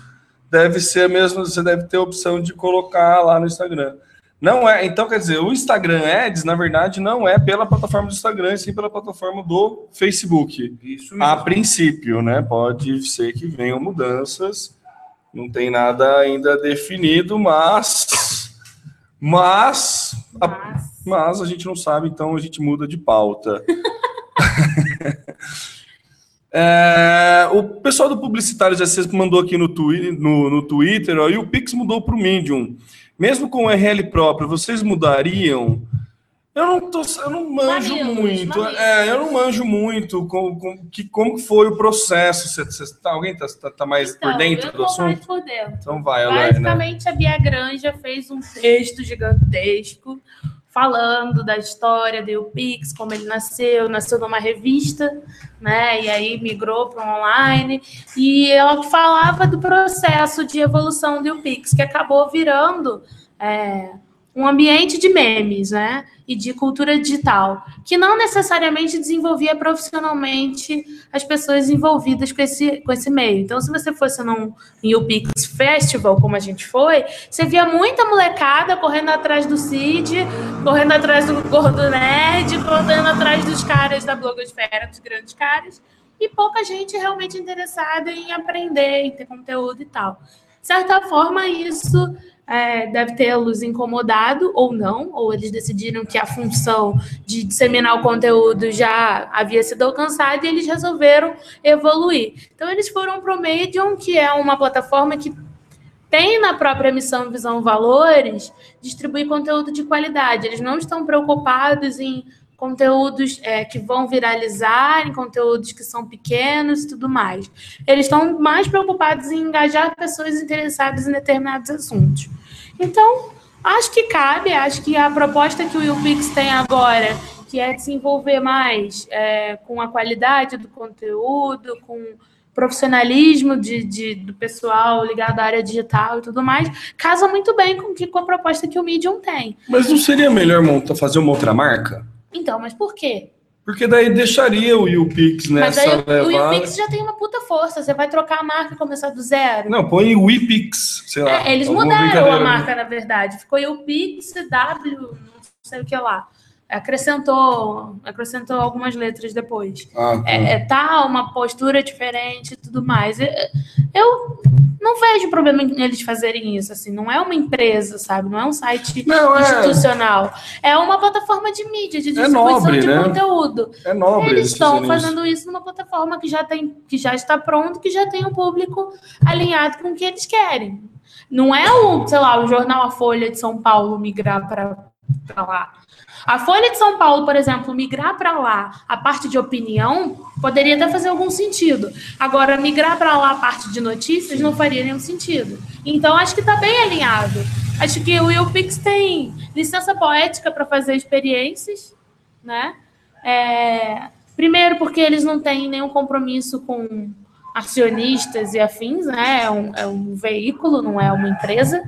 [SPEAKER 1] deve ser a mesma, você deve ter a opção de colocar lá no Instagram. Não é, então quer dizer, o Instagram Ads, na verdade, não é pela plataforma do Instagram, sim pela plataforma do Facebook.
[SPEAKER 3] Isso
[SPEAKER 1] A princípio, né? Pode ser que venham mudanças. Não tem nada ainda definido, mas. Mas. a-
[SPEAKER 2] Mas
[SPEAKER 1] Mas a gente não sabe, então a gente muda de pauta. É, o pessoal do Publicitário já se mandou aqui no, twi no, no Twitter, ó, e o Pix mudou para o Medium. Mesmo com o RL próprio, vocês mudariam? Eu não, tô, eu não manjo
[SPEAKER 2] Mamilos,
[SPEAKER 1] muito.
[SPEAKER 2] mamilos.
[SPEAKER 1] É, eu não manjo muito com, com, que, como foi o processo. Cê, cê- tá- alguém tá, tá, tá mais por
[SPEAKER 2] Então,
[SPEAKER 1] dentro
[SPEAKER 2] eu
[SPEAKER 1] do
[SPEAKER 2] mais
[SPEAKER 1] assunto?
[SPEAKER 2] por dentro.
[SPEAKER 1] Então vai.
[SPEAKER 2] Basicamente, a Bia Granja fez um texto gigantesco falando da história do Pix, como ele nasceu, nasceu numa revista, né? E aí migrou para online. E ela falava do processo de evolução do Pix, que acabou virando é, um ambiente de memes, né? E de cultura digital, que não necessariamente desenvolvia profissionalmente as pessoas envolvidas com esse, com esse meio. Então, se você fosse num UPix Festival, como a gente foi, você via muita molecada correndo atrás do Cid, correndo atrás do Gordo Nerd, correndo atrás dos caras da blogosfera, dos grandes caras, e pouca gente realmente interessada em aprender, em ter conteúdo e tal. De certa forma, isso é, deve tê-los incomodado ou não, ou eles decidiram que a função de disseminar o conteúdo já havia sido alcançada e eles resolveram evoluir. Então, eles foram para o Medium, que é uma plataforma que tem na própria missão Visão Valores distribuir conteúdo de qualidade. Eles não estão preocupados em conteúdos é, que vão viralizar, em conteúdos que são pequenos e tudo mais. Eles estão mais preocupados em engajar pessoas interessadas em determinados assuntos. Então, acho que cabe, acho que a proposta que o YouPix tem agora, que é desenvolver mais é, com a qualidade do conteúdo, com profissionalismo de, de- do pessoal ligado à área digital e tudo mais, casa muito bem com, que, com a proposta que o Medium tem.
[SPEAKER 1] Mas não seria melhor montar, fazer uma outra marca?
[SPEAKER 2] Então, mas por quê?
[SPEAKER 1] Porque daí deixaria o YouPix
[SPEAKER 2] mas
[SPEAKER 1] nessa
[SPEAKER 2] aí o- o
[SPEAKER 1] levada.
[SPEAKER 2] YouPix já tem uma puta força, você vai trocar a marca e começar do zero.
[SPEAKER 1] Não, põe o WePix, sei lá.
[SPEAKER 2] É, eles mudaram a
[SPEAKER 1] né?
[SPEAKER 2] marca, na verdade. Ficou YouPix, W, não sei o que lá. Acrescentou, acrescentou algumas letras depois.
[SPEAKER 1] Ah, tá.
[SPEAKER 2] É, é, tá uma postura diferente e tudo mais. Eu, eu não vejo problema em eles fazerem isso, assim. Não é uma empresa, sabe? Não é um site
[SPEAKER 1] Não, é-
[SPEAKER 2] institucional. É uma plataforma de mídia, de
[SPEAKER 1] É
[SPEAKER 2] distribuição
[SPEAKER 1] nobre,
[SPEAKER 2] de
[SPEAKER 1] né?
[SPEAKER 2] conteúdo.
[SPEAKER 1] É nobre
[SPEAKER 2] Eles
[SPEAKER 1] eles
[SPEAKER 2] estão
[SPEAKER 1] isso.
[SPEAKER 2] fazendo isso numa plataforma que já, tem, que já está pronto, que já tem um público alinhado com o que eles querem. Não é o, sei lá, o jornal A Folha de São Paulo migrar para lá. A Folha de São Paulo, por exemplo, migrar para lá a parte de opinião poderia até fazer algum sentido. Agora, migrar para lá a parte de notícias não faria nenhum sentido. Então, acho que está bem alinhado. Acho que o YouPix tem licença poética para fazer experiências, né? É, primeiro, porque eles não têm nenhum compromisso com acionistas e afins, né? É um, é um veículo, não é uma empresa.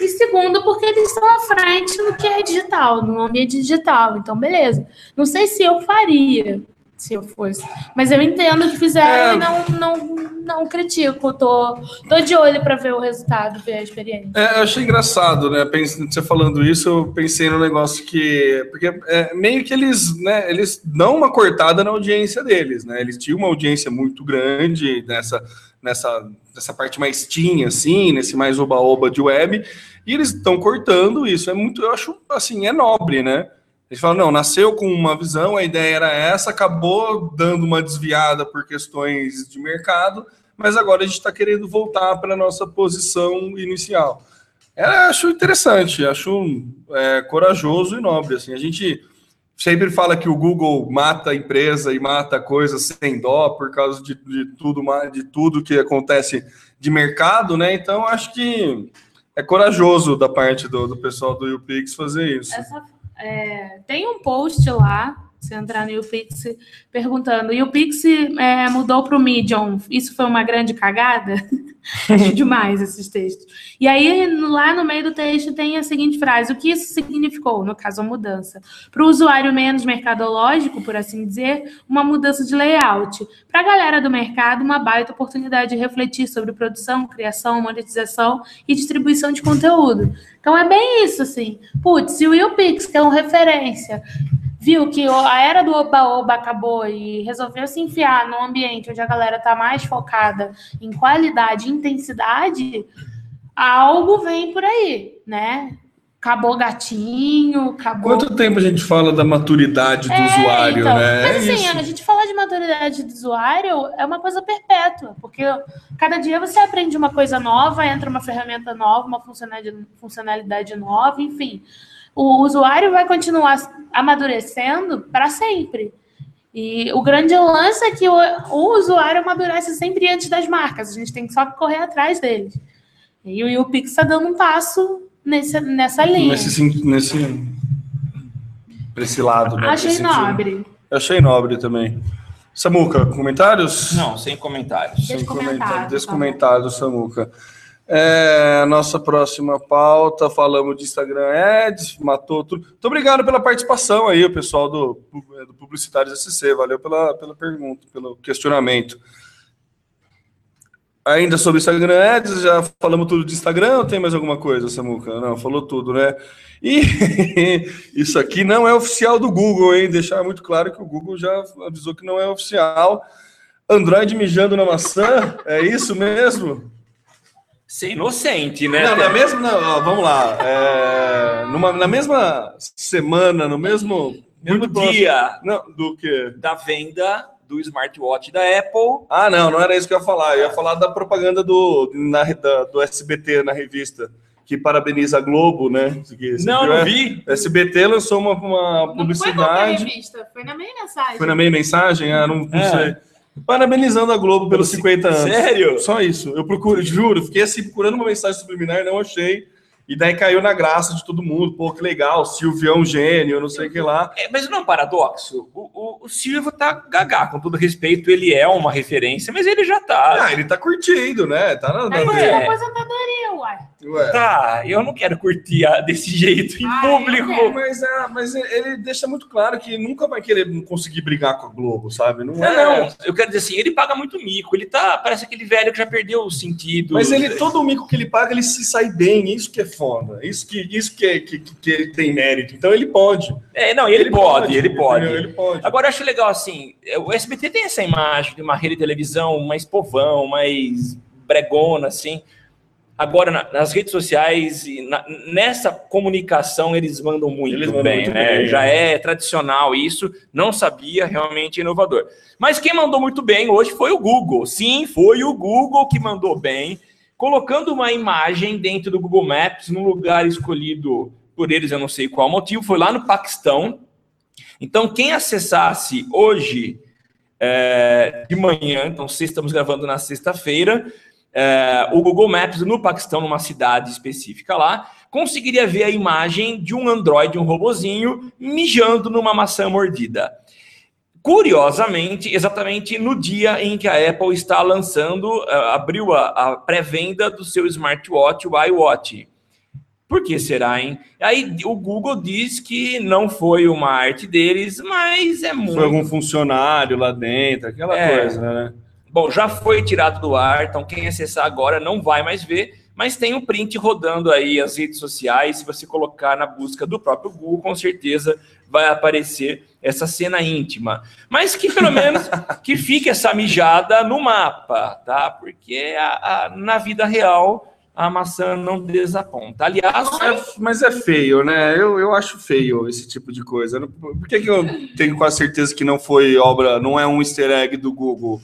[SPEAKER 2] E segundo, porque eles estão à frente no que é digital, no ambiente digital. Então, beleza. Não sei se eu faria, se eu fosse. Mas eu entendo que fizeram
[SPEAKER 1] É.
[SPEAKER 2] e não, não, não critico. Tô, tô de olho para ver o resultado, ver a experiência.
[SPEAKER 1] É, eu achei engraçado, né? Pens- Você falando isso, eu pensei no negócio que. Porque é, meio que eles, né? Eles dão uma cortada na audiência deles, né? Eles tinham uma audiência muito grande nessa, nessa, nessa parte mais teen, assim, nesse mais oba-oba de web, e eles estão cortando isso. É muito, eu acho assim, é nobre, né? Eles falam, não, nasceu com uma visão, a ideia era essa, acabou dando uma desviada por questões de mercado, mas agora a gente está querendo voltar para a nossa posição inicial. É, acho interessante, acho é, corajoso e nobre. Assim, a gente sempre fala que o Google mata a empresa e mata coisas sem dó por causa de, de tudo de tudo que acontece de mercado, né? Então acho que é corajoso da parte do, do pessoal do UPix fazer isso.
[SPEAKER 2] Essa- é, tem um post lá, se entrar no YouPix, perguntando: e o Pix é, mudou para o Medium? Isso foi uma grande cagada? Acho demais esses textos. E aí, lá no meio do texto, tem a seguinte frase: o que isso significou, no caso, a mudança? Para o usuário menos mercadológico, por assim dizer, uma mudança de layout. Para a galera do mercado, uma baita oportunidade de refletir sobre produção, criação, monetização e distribuição de conteúdo. Então é bem isso, assim. Putz, se o YouPix, que é uma referência, viu que a era do Oba-Oba acabou e resolveu se enfiar num ambiente onde a galera tá mais focada em qualidade e intensidade, algo vem por aí, né? acabou gatinho, acabou.
[SPEAKER 1] Quanto tempo a gente fala da maturidade do
[SPEAKER 2] É,
[SPEAKER 1] usuário,
[SPEAKER 2] então,
[SPEAKER 1] né?
[SPEAKER 2] Mas
[SPEAKER 1] É
[SPEAKER 2] assim, a gente falar de maturidade do usuário é uma coisa perpétua, porque cada dia você aprende uma coisa nova, entra uma ferramenta nova, uma funcionalidade nova, enfim. O usuário vai continuar amadurecendo para sempre. E o grande lance é que o, o usuário amadurece sempre antes das marcas. A gente tem que só correr atrás deles. E o, e o Pix está dando um passo nesse, nessa linha.
[SPEAKER 1] Nesse, nesse, pra esse lado, né?
[SPEAKER 2] Achei nobre.
[SPEAKER 1] Eu achei nobre também. Samuca, comentários?
[SPEAKER 3] Não, sem comentários.
[SPEAKER 1] Sem
[SPEAKER 2] Descomentado,
[SPEAKER 1] comentário.
[SPEAKER 2] tá
[SPEAKER 1] Descomentado, Samuca. É, nossa próxima pauta, falamos de Instagram Ads, matou tudo. Muito obrigado pela participação aí, o pessoal do, do Publicitários SC. Valeu pela, pela pergunta, pelo questionamento. Ainda sobre Instagram Ads, já falamos tudo de Instagram ou tem mais alguma coisa, Samuca? Não, falou tudo, né? E isso aqui não é oficial do Google, hein? Deixar muito claro que o Google já avisou que não é oficial. Android mijando na maçã, é isso mesmo?
[SPEAKER 3] Ser inocente, né?
[SPEAKER 1] Não, na mesma. Não, vamos lá. É, numa, na mesma semana, no mesmo.
[SPEAKER 3] Mesmo dia
[SPEAKER 1] Não, do quê?
[SPEAKER 3] da venda do smartwatch da Apple.
[SPEAKER 1] Ah, não, não era isso que eu ia falar. Eu ia falar da propaganda do, na, da- do SBT na revista, que parabeniza a Globo, né? Que-
[SPEAKER 3] Não, não
[SPEAKER 1] é?
[SPEAKER 3] vi.
[SPEAKER 1] SBT lançou uma, uma
[SPEAKER 2] Não foi
[SPEAKER 1] publicidade.
[SPEAKER 2] revista, foi na meia mensagem.
[SPEAKER 1] Foi na meia mensagem? Ah, não, não
[SPEAKER 3] É.
[SPEAKER 1] sei. Parabenizando a Globo pelos 50 anos.
[SPEAKER 3] Sério?
[SPEAKER 1] Só isso. Eu procuro, juro, fiquei assim procurando uma mensagem subliminar, não achei. E daí caiu na graça de todo mundo. Pô, que legal, Silvio é um gênio, não sei o que lá.
[SPEAKER 3] É, mas não é um paradoxo. O, o, o Silvio tá gagá, com todo respeito, ele é uma referência, mas ele já tá.
[SPEAKER 1] Ah, ele tá curtindo, né? Tá na.
[SPEAKER 2] Aí
[SPEAKER 1] na-
[SPEAKER 3] É.
[SPEAKER 2] é aposentadoria, uai.
[SPEAKER 1] Ué.
[SPEAKER 3] Tá, eu não quero curtir desse jeito em
[SPEAKER 2] Ah, eu
[SPEAKER 3] público.
[SPEAKER 1] Mas, é, mas ele deixa muito claro que nunca vai querer conseguir brigar com a Globo, sabe? Não
[SPEAKER 3] Não,
[SPEAKER 1] é.
[SPEAKER 3] não, eu quero dizer assim, ele paga muito mico, ele tá, parece aquele velho que já perdeu o sentido.
[SPEAKER 1] Mas ele, todo o mico que ele paga, ele se sai bem. Isso que é foda. Isso que, isso que, é- que, que, ele tem mérito. Então ele pode.
[SPEAKER 3] É, não, ele, pode, ele pode.
[SPEAKER 1] Ele pode.
[SPEAKER 3] Agora eu acho legal assim, é, o SBT tem essa imagem de uma rede de televisão mais povão, mais bregona, assim. Agora, na- nas redes sociais, e na- nessa comunicação, eles mandam muito
[SPEAKER 1] Eles mandam
[SPEAKER 3] bem,
[SPEAKER 1] muito
[SPEAKER 3] né?
[SPEAKER 1] bem,
[SPEAKER 3] Já
[SPEAKER 1] é.
[SPEAKER 3] é tradicional isso, não sabia, realmente inovador. Mas quem mandou muito bem hoje foi o Google. Sim, foi o Google que mandou bem, colocando uma imagem dentro do Google Maps, num lugar escolhido por eles, eu não sei qual motivo, foi lá no Paquistão. Então, quem acessasse hoje é, de manhã, então se estamos gravando na sexta-feira, é, o Google Maps no Paquistão, numa cidade específica lá, conseguiria ver a imagem de um Android, um robozinho, mijando numa maçã mordida. Curiosamente, exatamente no dia em que a Apple está lançando, eh, abriu a, a pré-venda do seu smartwatch, o iWatch. Por que será, hein? Aí o Google diz que não foi uma arte deles, mas é muito.
[SPEAKER 1] Foi algum funcionário lá dentro, aquela
[SPEAKER 3] É.
[SPEAKER 1] coisa, né?
[SPEAKER 3] Bom, já foi tirado do ar, então quem acessar agora não vai mais ver, mas tem um print rodando aí as redes sociais. Se você colocar na busca do próprio Google, com certeza vai aparecer essa cena íntima. Mas que pelo menos que fique essa mijada no mapa, tá? Porque a- a- na vida real a maçã não desaponta. Aliás,
[SPEAKER 1] É, mas é feio, né? Eu, eu acho feio esse tipo de coisa. Por que, que eu tenho quase certeza que não foi obra, não é um easter egg do Google?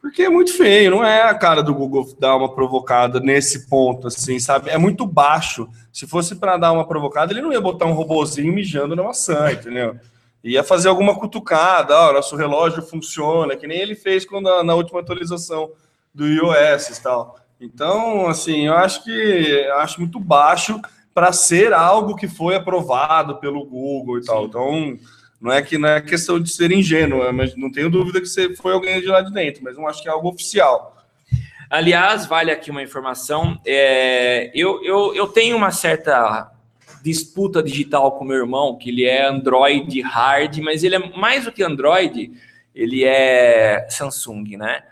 [SPEAKER 1] Porque é muito feio, não é a cara do Google dar uma provocada nesse ponto, assim, sabe? É muito baixo. Se fosse para dar uma provocada, ele não ia botar um robozinho mijando na maçã, entendeu? Ia fazer alguma cutucada, ó, nosso relógio funciona, que nem ele fez quando na última atualização do iOS e tal. Então, assim, eu acho que acho muito baixo para ser algo que foi aprovado pelo Google e tal. Então, não é que não é questão de ser ingênuo, é, mas não tenho dúvida que você foi alguém de lá de dentro, mas não acho que é algo oficial.
[SPEAKER 3] Aliás, vale aqui uma informação. é, eu, eu, eu tenho uma certa disputa digital com meu irmão, que ele é Android hard, mas ele é mais do que Android, ele é Samsung, né?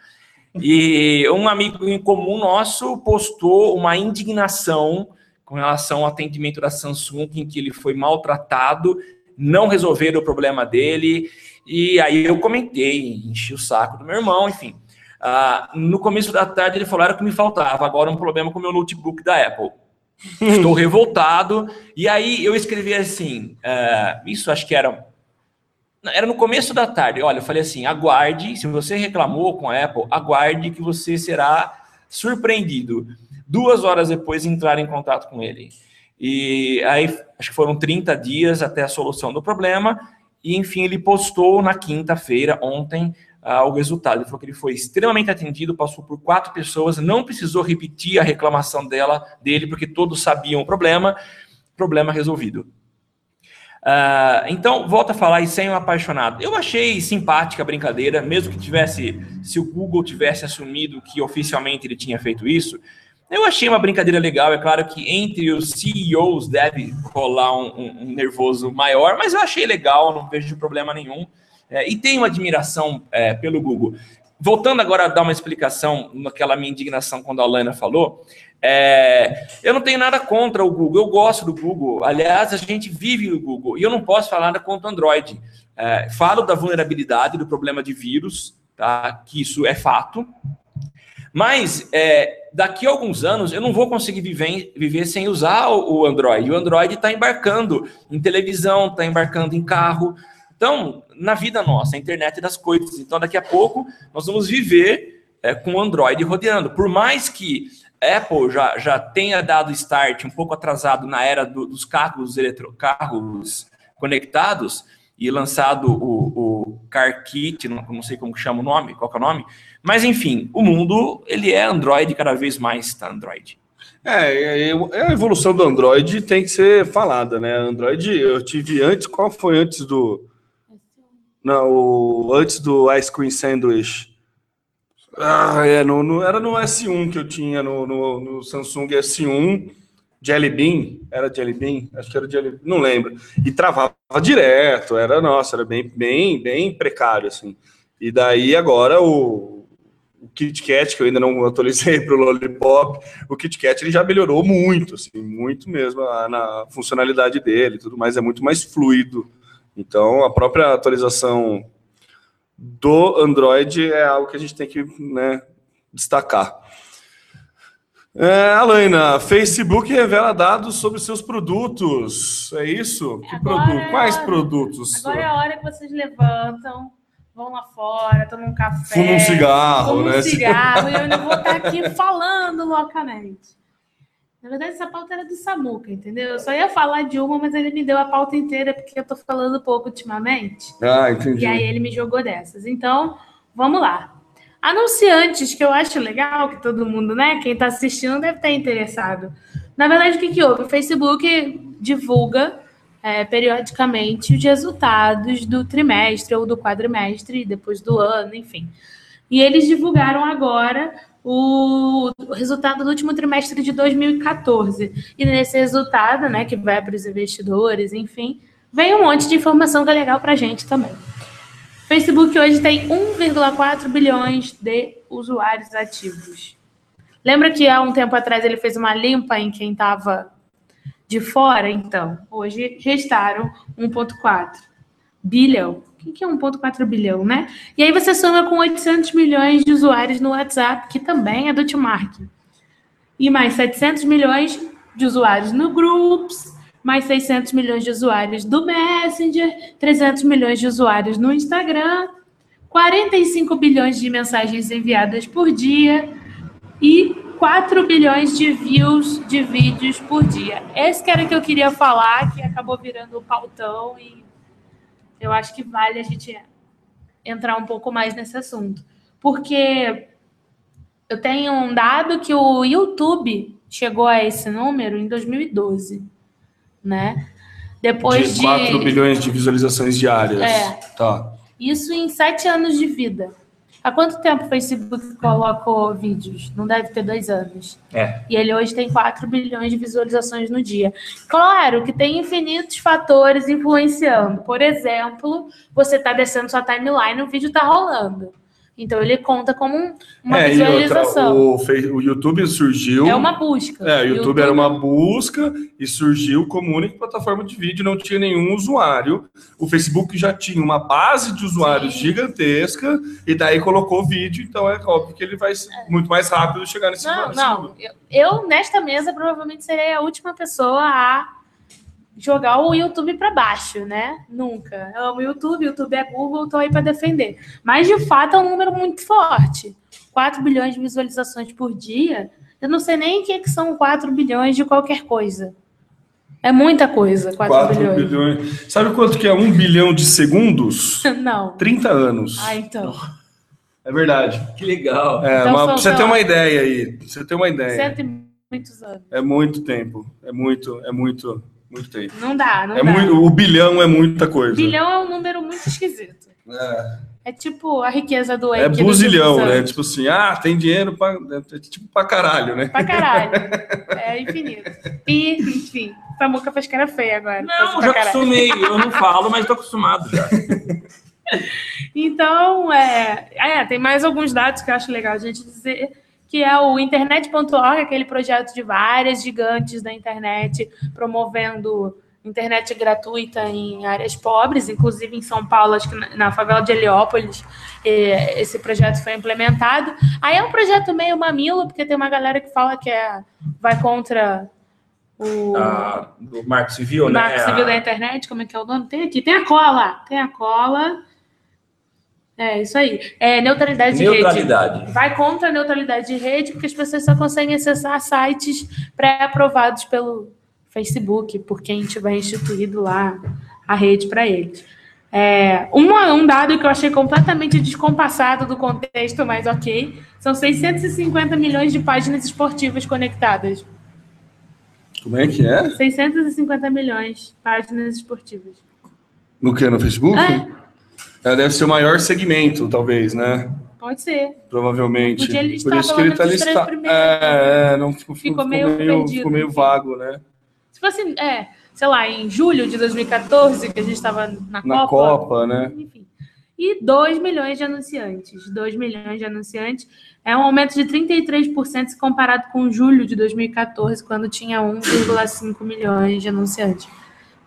[SPEAKER 3] E um amigo em comum nosso postou uma indignação com relação ao atendimento da Samsung, em que ele foi maltratado, não resolveram o problema dele. E aí eu comentei, enchi o saco do meu irmão, enfim. Ah, no começo da tarde ele falou era o que me faltava, agora um problema com o meu notebook da Apple. Estou revoltado. E aí eu escrevi assim, uh, isso acho que era era no começo da tarde. Olha, eu falei assim: aguarde, se você reclamou com a Apple, aguarde que você será surpreendido. Duas horas depois entrar em contato com ele. E aí, acho que foram 30 dias até a solução do problema. E enfim, ele postou na quinta-feira, ontem, uh, o resultado. Ele falou que ele foi extremamente atendido, passou por quatro pessoas, não precisou repetir a reclamação dela, dele, porque todos sabiam o problema. Problema resolvido. Uh, então, volta a falar e sem um apaixonado. Eu achei simpática a brincadeira, mesmo que tivesse, se o Google tivesse assumido que oficialmente ele tinha feito isso, eu achei uma brincadeira legal. É claro que entre os CEOs deve rolar um, um, um nervoso maior, mas eu achei legal, não vejo problema nenhum. É, e tenho admiração é, pelo Google. Voltando agora a dar uma explicação naquela minha indignação quando a Lana falou, é, eu não tenho nada contra o Google, eu gosto do Google. Aliás, a gente vive no Google e eu não posso falar nada contra o Android. É, falo da vulnerabilidade, do problema de vírus, tá? que isso é fato. Mas é, daqui a alguns anos eu não vou conseguir viver, viver sem usar o, Android. O Android está embarcando em televisão, está embarcando em carro. Então, na vida nossa, a internet das coisas. Então, daqui a pouco nós vamos viver é, com o Android rodeando. Por mais que Apple já, já tenha dado start um pouco atrasado na era do, dos carros, eletro, carros conectados e lançado o, o Car Kit, não, não sei como chama o nome, qual é o nome, mas enfim, o mundo ele é Android cada vez mais está Android.
[SPEAKER 1] É, é, a evolução do Android tem que ser falada, né? Android eu tive antes, qual foi antes do não, o, antes do Ice Cream Sandwich? Ah, é, no, no, era no S1 que eu tinha, no, no, no, Samsung S1, Jelly Bean, era Jelly Bean? Acho que era Jelly Bean, não lembro. E travava direto, era, nossa, era bem, bem, bem precário, assim. E daí agora o, o KitKat, que eu ainda não atualizei para o Lollipop, o KitKat ele já melhorou muito, assim, muito mesmo a, na funcionalidade dele tudo mais, é muito mais fluido. Então, a própria atualização do Android é algo que a gente tem que né, destacar. É, Alaina, Facebook revela dados sobre seus produtos. É isso? Que produto? É Quais produtos?
[SPEAKER 2] Agora é a hora que vocês levantam, vão lá fora, tomam um café.
[SPEAKER 1] Fumam um cigarro,
[SPEAKER 2] fumam
[SPEAKER 1] né?
[SPEAKER 2] um cigarro, e eu ainda vou estar aqui falando loucamente. Na verdade, essa pauta era do Samuca, entendeu? Eu só ia falar de uma, mas ele me deu a pauta inteira porque eu tô falando pouco ultimamente.
[SPEAKER 1] Ah, entendi.
[SPEAKER 2] E aí ele me jogou dessas. Então, vamos lá. Anunciantes, que eu acho legal, que todo mundo, né? Quem tá assistindo deve estar interessado. Na verdade, o que, que houve? O Facebook divulga é, periodicamente os resultados do trimestre ou do quadrimestre, depois do ano, enfim. E eles divulgaram agora o resultado do último trimestre de 2014. E nesse resultado, né, que vai para os investidores, enfim, vem um monte de informação que é legal para a gente também. Facebook hoje tem 1,4 bilhões de usuários ativos. Lembra que há um tempo atrás ele fez uma limpa em quem estava de fora? Então, hoje restaram 1,4 bilhão. O que é 1,4 bilhão, né? E aí você soma com 800 milhões de usuários no WhatsApp, que também é do Tmark. E mais 700 milhões de usuários no Groups, mais 600 milhões de usuários do Messenger, 300 milhões de usuários no Instagram, 45 bilhões de mensagens enviadas por dia e 4 bilhões de views de vídeos por dia. Esse que era que eu queria falar, que acabou virando o pautão e eu acho que vale a gente entrar um pouco mais nesse assunto. Porque eu tenho um dado que o YouTube chegou a esse número em 2012, né? Depois de,
[SPEAKER 1] de 4 bilhões de visualizações diárias.
[SPEAKER 2] É.
[SPEAKER 1] Tá.
[SPEAKER 2] Isso em sete anos de vida. Há quanto tempo o Facebook colocou vídeos? Não deve ter dois anos.
[SPEAKER 3] É.
[SPEAKER 2] E ele hoje tem 4 bilhões de visualizações no dia. Claro que tem infinitos fatores influenciando. Por exemplo, você está descendo sua timeline, o vídeo está rolando. Então ele conta como um- uma
[SPEAKER 1] é, e outra,
[SPEAKER 2] visualização.
[SPEAKER 1] o, o YouTube surgiu.
[SPEAKER 2] É uma busca.
[SPEAKER 1] É, o YouTube, era uma busca e surgiu como única plataforma de vídeo, não tinha nenhum usuário. O Facebook já tinha uma base de usuários
[SPEAKER 2] Sim.
[SPEAKER 1] gigantesca e daí colocou vídeo, então é óbvio que ele vai ser muito mais rápido chegar nesse
[SPEAKER 2] Não, não. Eu, eu, nesta mesa, provavelmente serei a última pessoa a jogar o YouTube para baixo, né? Nunca. Eu amo o YouTube, o YouTube é Google, tô aí para defender. Mas, de fato, é um número muito forte. 4 bilhões de visualizações por dia. Eu não sei nem o que, que são 4 bilhões de qualquer coisa. É muita coisa, 4,
[SPEAKER 1] 4
[SPEAKER 2] bilhões.
[SPEAKER 1] bilhões. Sabe quanto que é um bilhão de segundos?
[SPEAKER 2] Não.
[SPEAKER 1] 30 anos.
[SPEAKER 2] Ah, então.
[SPEAKER 1] É verdade.
[SPEAKER 3] Que legal.
[SPEAKER 1] É,
[SPEAKER 2] Então
[SPEAKER 1] pra você ter uma ideia aí, você ter uma ideia.
[SPEAKER 2] Cento e muitos anos.
[SPEAKER 1] É muito tempo. É muito, é muito, muito tempo.
[SPEAKER 2] Não dá, não
[SPEAKER 1] É
[SPEAKER 2] dá.
[SPEAKER 1] muito, o bilhão é muita coisa.
[SPEAKER 2] Bilhão é um número muito esquisito.
[SPEAKER 1] É.
[SPEAKER 2] É tipo a riqueza do
[SPEAKER 1] É buzilhão, né? Tipo assim, ah, tem dinheiro pra, é tipo pra caralho, né?
[SPEAKER 2] Pra caralho. É infinito. E, enfim, Samuca fez cara feia agora.
[SPEAKER 3] Não, já acostumei. Eu não falo, mas tô acostumado já.
[SPEAKER 2] Então, é, é, tem mais alguns dados que eu acho legal a gente dizer, que é o internet.org, aquele projeto de várias gigantes da internet promovendo internet gratuita em áreas pobres, inclusive em São Paulo, acho que na, favela de Heliópolis, esse projeto foi implementado. Aí é um projeto meio mamilo, porque tem uma galera que fala que é, vai contra o
[SPEAKER 3] Ah, do Marco Civil,
[SPEAKER 2] o
[SPEAKER 3] né?
[SPEAKER 2] Marco Civil da Internet, como é que é o nome? Tem aqui, tem a cola, tem a cola. É, isso aí. É neutralidade, de
[SPEAKER 3] Neutralidade.
[SPEAKER 2] rede. Vai contra a neutralidade de rede, porque as pessoas só conseguem acessar sites pré-aprovados pelo Facebook, por quem tiver instituído lá a rede para eles. É, um, um dado que eu achei completamente descompassado do contexto, mas ok, são 650 milhões de páginas esportivas conectadas.
[SPEAKER 1] Como é que é?
[SPEAKER 2] 650 milhões de páginas esportivas.
[SPEAKER 1] No que? No Facebook?
[SPEAKER 2] É.
[SPEAKER 1] É, deve ser o maior segmento, talvez, né?
[SPEAKER 2] Pode ser.
[SPEAKER 1] Provavelmente.
[SPEAKER 2] Podia
[SPEAKER 1] Por
[SPEAKER 2] listar
[SPEAKER 1] isso que ele tá
[SPEAKER 2] três
[SPEAKER 1] listado. É, é, não ficou,
[SPEAKER 2] Ficou meio perdido,
[SPEAKER 1] ficou meio
[SPEAKER 2] enfim.
[SPEAKER 1] vago, né?
[SPEAKER 2] Se fosse, é, sei lá, em julho de 2014, que a gente estava na,
[SPEAKER 1] Na
[SPEAKER 2] Copa.
[SPEAKER 1] Copa, né?
[SPEAKER 2] Enfim. E 2 milhões de anunciantes. 2 milhões de anunciantes. É um aumento de 33% se comparado com julho de 2014, quando tinha 1,5 milhões de anunciantes.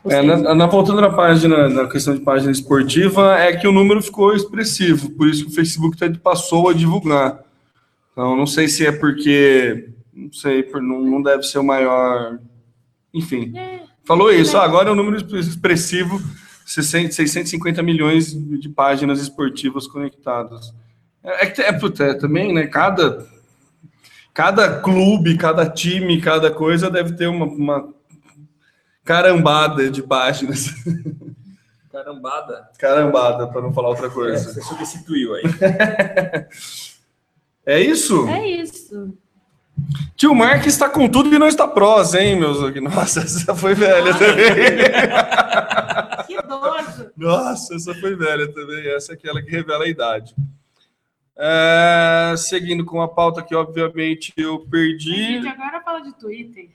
[SPEAKER 1] É, na, na- voltando na página, na questão de página esportiva, é que o número ficou expressivo, por isso que o Facebook passou a divulgar. Então, não sei se é porque, não sei, por- não, não deve ser o maior. Enfim,
[SPEAKER 2] É,
[SPEAKER 1] falou isso. Ah, agora é um número expressivo, 600 650 milhões de páginas esportivas conectadas. É, é, que- é, puta, é também, né? Cada, cada clube, cada time, cada coisa deve ter uma, uma carambada de páginas.
[SPEAKER 3] Carambada.
[SPEAKER 1] Carambada, para não falar outra
[SPEAKER 3] É,
[SPEAKER 1] coisa.
[SPEAKER 3] você substituiu aí.
[SPEAKER 1] É isso?
[SPEAKER 2] é isso.
[SPEAKER 1] Tio Mark está com tudo e não está prós, hein, meus? Nossa, essa foi velha também.
[SPEAKER 2] Que idoso.
[SPEAKER 1] Nossa, essa foi velha também. Essa é aquela que revela a idade. É, seguindo com a pauta que, obviamente, eu
[SPEAKER 2] A
[SPEAKER 1] perdi.
[SPEAKER 2] gente agora fala de Twitter.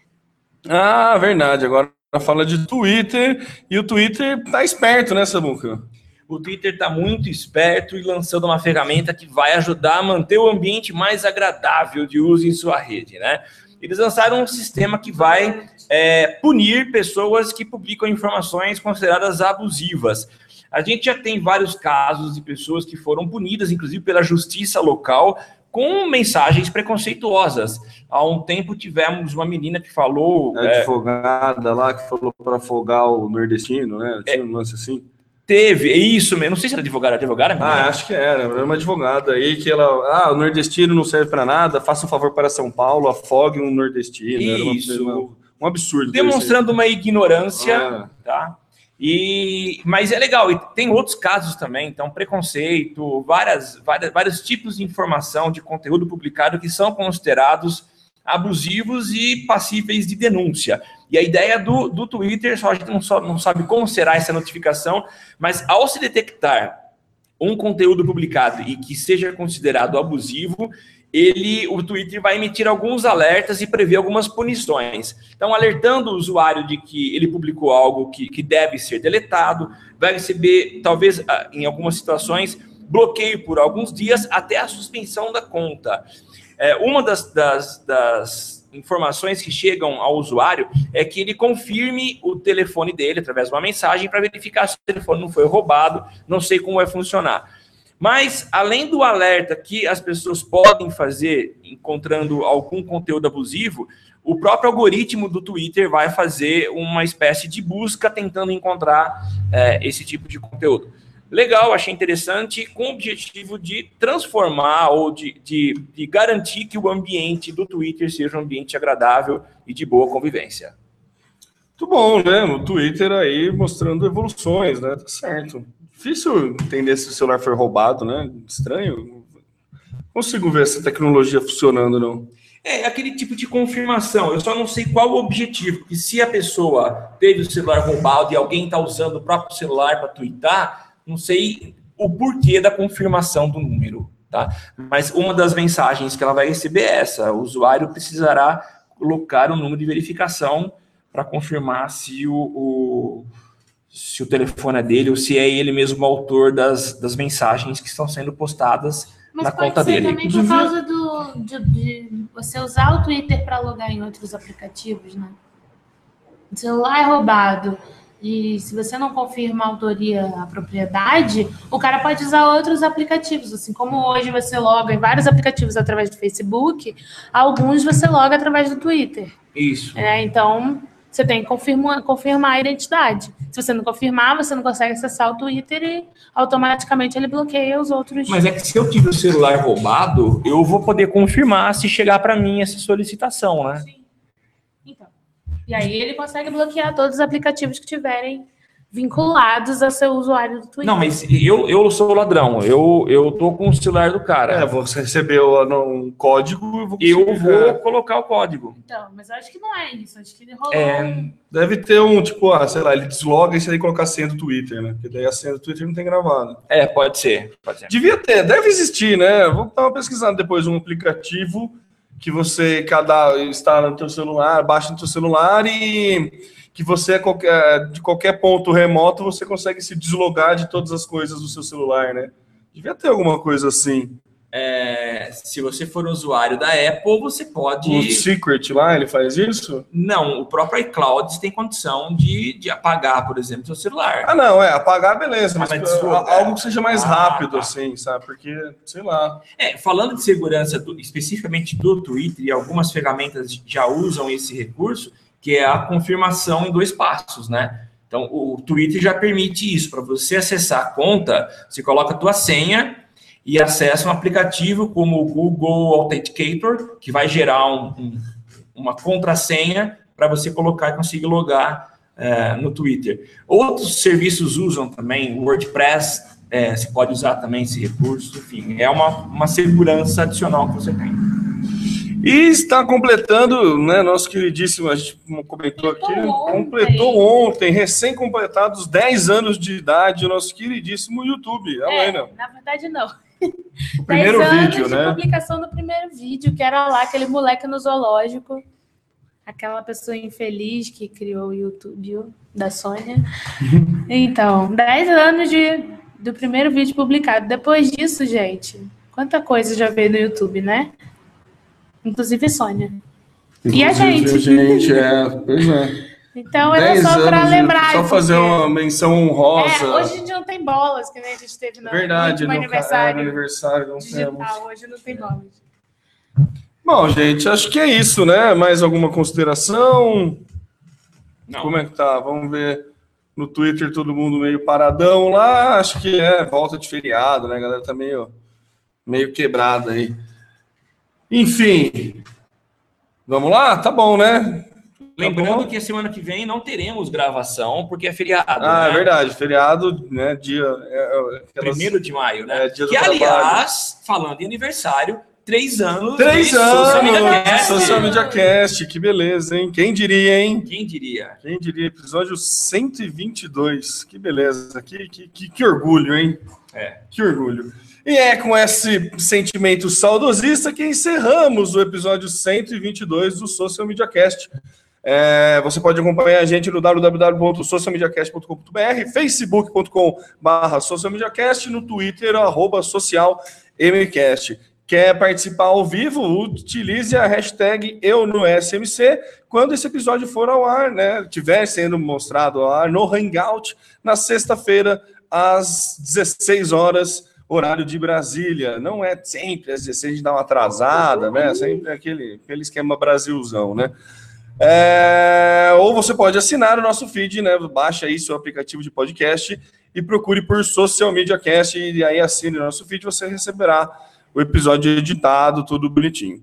[SPEAKER 1] Ah, verdade. Agora fala de Twitter. E o Twitter tá esperto, né, Samuca?
[SPEAKER 3] O Twitter está muito esperto e lançando uma ferramenta que vai ajudar a manter o ambiente mais agradável de uso em sua rede, né? Eles lançaram um sistema que vai é, punir pessoas que publicam informações consideradas abusivas. A gente já tem vários casos de pessoas que foram punidas, inclusive pela justiça local, com mensagens preconceituosas. Há um tempo tivemos uma menina que falou.
[SPEAKER 1] A
[SPEAKER 3] é,
[SPEAKER 1] advogada lá que falou para afogar o nordestino, né? Tinha um lance assim.
[SPEAKER 3] teve, é isso mesmo, não sei se era advogada, advogada?
[SPEAKER 1] Ah, acho que era. Era uma advogada aí que ela. Ah, o nordestino não serve para nada, faça um favor para São Paulo, afogue um nordestino. Era uma-
[SPEAKER 3] Isso.
[SPEAKER 1] uma- um absurdo.
[SPEAKER 3] demonstrando uma ignorância,
[SPEAKER 1] Ah.
[SPEAKER 3] tá? E, mas é legal, e tem outros casos também, então preconceito, várias, várias, vários tipos de informação, de conteúdo publicado que são considerados abusivos e passíveis de denúncia. E a ideia do, do Twitter, só a gente não, só, não sabe como será essa notificação, mas ao se detectar um conteúdo publicado e que seja considerado abusivo, ele, o Twitter vai emitir alguns alertas e prever algumas punições. Então, alertando o usuário de que ele publicou algo que, que deve ser deletado, vai receber, talvez, ah, em algumas situações, bloqueio por alguns dias até a suspensão da conta. É, uma das, das, das informações que chegam ao usuário é que ele confirme o telefone dele através de uma mensagem para verificar se o telefone não foi roubado. Não sei como vai funcionar. Mas, além do alerta que as pessoas podem fazer encontrando algum conteúdo abusivo, o próprio algoritmo do Twitter vai fazer uma espécie de busca tentando encontrar é, esse tipo de conteúdo. Legal, achei interessante, com o objetivo de transformar ou de, de, de garantir que o ambiente do Twitter seja um ambiente agradável e de boa convivência.
[SPEAKER 1] Muito bom, né? No Twitter aí mostrando evoluções, né? Tá certo. Difícil entender se o celular foi roubado, né? Estranho. Consigo ver essa tecnologia funcionando, não.
[SPEAKER 3] É aquele tipo de confirmação. Eu só não sei qual o objetivo. Porque se a pessoa teve o celular roubado e alguém está usando o próprio celular para twittar, não sei o porquê da confirmação do número, tá? Mas uma das mensagens que ela vai receber é essa: o usuário precisará colocar o número de verificação para confirmar se o, o, se o telefone é dele ou se é ele mesmo o autor das, das mensagens que estão sendo postadas
[SPEAKER 2] Mas
[SPEAKER 3] na
[SPEAKER 2] pode
[SPEAKER 3] conta
[SPEAKER 2] ser
[SPEAKER 3] dele.
[SPEAKER 2] também por causa do, de, de você usar o Twitter para logar em outros aplicativos, né? O celular é roubado e se você não confirma a autoria, a propriedade, o cara pode usar outros aplicativos. Assim como hoje você loga em vários aplicativos através do Facebook, alguns você loga através do Twitter.
[SPEAKER 3] Isso.
[SPEAKER 2] né? Então, você tem que confirmar, confirmar a identidade. Se você não confirmar, você não consegue acessar o Twitter e automaticamente ele bloqueia os outros.
[SPEAKER 3] Mas é que se eu tive o celular roubado, eu vou poder confirmar se chegar para mim essa solicitação, né?
[SPEAKER 2] Então, e aí ele consegue bloquear todos os aplicativos que tiverem vinculados a seu usuário do Twitter.
[SPEAKER 3] Não, mas eu, eu sou o ladrão. Eu, eu tô com o celular do cara.
[SPEAKER 1] É, você recebeu um código e vou
[SPEAKER 3] eu vou colocar o código.
[SPEAKER 2] Então, mas eu acho que não é isso. Acho que ele rolou.
[SPEAKER 3] É,
[SPEAKER 1] Deve ter um, tipo, ah, sei lá, ele desloga e você tem que colocar a senha do Twitter, né? Porque daí a senha do Twitter não tem gravado.
[SPEAKER 3] É, pode ser. Pode ser.
[SPEAKER 1] Devia ter, deve existir, né? Vou dar uma pesquisada depois um aplicativo que você cada instala no teu celular, baixa no teu celular e que você qualquer- de qualquer ponto remoto você consegue se deslogar de todas as coisas do seu celular, né? Devia ter alguma coisa assim.
[SPEAKER 3] É, se você for usuário da Apple, você pode.
[SPEAKER 1] O Secret lá, ele faz isso?
[SPEAKER 3] Não, o próprio iCloud tem condição de, de apagar, por exemplo, seu celular.
[SPEAKER 1] Ah, não, é, apagar, beleza, mas,
[SPEAKER 3] mas
[SPEAKER 1] a-
[SPEAKER 3] deslogar.
[SPEAKER 1] algo que seja mais
[SPEAKER 3] Ah,
[SPEAKER 1] rápido,
[SPEAKER 3] tá.
[SPEAKER 1] assim, sabe? Porque, sei lá.
[SPEAKER 3] É, falando de segurança, do- especificamente do Twitter, e algumas ferramentas já usam esse recurso, que é a confirmação em dois passos, né? Então, o Twitter já permite isso. Para você acessar a conta, você coloca a tua senha e acessa um aplicativo como o Google Authenticator, que vai gerar um- um- uma contrassenha para você colocar e conseguir logar é, no Twitter. Outros serviços usam também, o WordPress, é, você pode usar também esse recurso, enfim, é uma, uma segurança adicional que você tem.
[SPEAKER 1] E está completando, né, nosso queridíssimo, a gente comentou aqui,
[SPEAKER 2] Completou ontem.
[SPEAKER 1] completou ontem, recém-completados 10 anos de idade, o nosso queridíssimo YouTube,
[SPEAKER 2] É, na verdade, não.
[SPEAKER 1] O primeiro
[SPEAKER 2] 10 anos
[SPEAKER 1] vídeo,
[SPEAKER 2] de
[SPEAKER 1] né?
[SPEAKER 2] publicação do primeiro vídeo, que era lá aquele moleque no zoológico, aquela pessoa infeliz que criou o YouTube da Sônia. Então, 10 anos de, do primeiro vídeo publicado. Depois disso, gente, quanta coisa já veio no YouTube, né? Inclusive Sônia. E a gente?
[SPEAKER 1] A gente, é, pois é.
[SPEAKER 2] Então, era
[SPEAKER 1] 10
[SPEAKER 2] só para lembrar.
[SPEAKER 1] Só fazer
[SPEAKER 2] porque-
[SPEAKER 1] uma menção honrosa.
[SPEAKER 2] É, hoje a gente não tem bolas, que nem a gente teve no
[SPEAKER 1] Verdade, no é,
[SPEAKER 2] aniversário
[SPEAKER 1] no aniversário não temos.
[SPEAKER 2] digital. Hoje não tem bolas.
[SPEAKER 1] Bom, gente, acho que é isso, né? Mais alguma consideração?
[SPEAKER 3] Não.
[SPEAKER 1] Como é que tá? Vamos ver no Twitter todo mundo meio paradão lá. Acho que é volta de feriado, né? A galera tá meio, meio quebrada aí. Enfim. Vamos lá? Tá bom, né?
[SPEAKER 3] Lembrando
[SPEAKER 1] bom.
[SPEAKER 3] que a semana que vem não teremos gravação, porque é feriado.
[SPEAKER 1] Ah,
[SPEAKER 3] né?
[SPEAKER 1] é verdade. Feriado, né? Dia. É, é,
[SPEAKER 3] Primeiro de maio, né?
[SPEAKER 1] É, dia
[SPEAKER 3] que, aliás, falando em aniversário, três anos
[SPEAKER 1] Três
[SPEAKER 3] de Social Media
[SPEAKER 1] anos!
[SPEAKER 3] Cast.
[SPEAKER 1] Social Media Cast, que beleza, hein? Quem diria, hein?
[SPEAKER 3] Quem diria?
[SPEAKER 1] Quem diria? Episódio 122. Que beleza. Que, que, que, que orgulho, hein?
[SPEAKER 3] É.
[SPEAKER 1] Que orgulho. E é com esse sentimento saudosista que encerramos o episódio 122 do Social Media Cast. É, você pode acompanhar a gente no www.socialmediacast.com.br, facebook.com.br socialmediacast, no Twitter, arroba. Quer participar ao vivo? Utilize a hashtag eu no SMC quando esse episódio for ao ar, né? Tiver sendo mostrado ao ar no Hangout na sexta-feira, às 16 horas, horário de Brasília. Não é sempre às 16 a gente dá uma atrasada, né? Sempre aquele, aquele esquema Brasilzão, né? É, ou você pode assinar o nosso feed, né? Baixa aí seu aplicativo de podcast e procure por Social Media Cast e aí assine o nosso feed, você receberá o episódio editado, tudo bonitinho.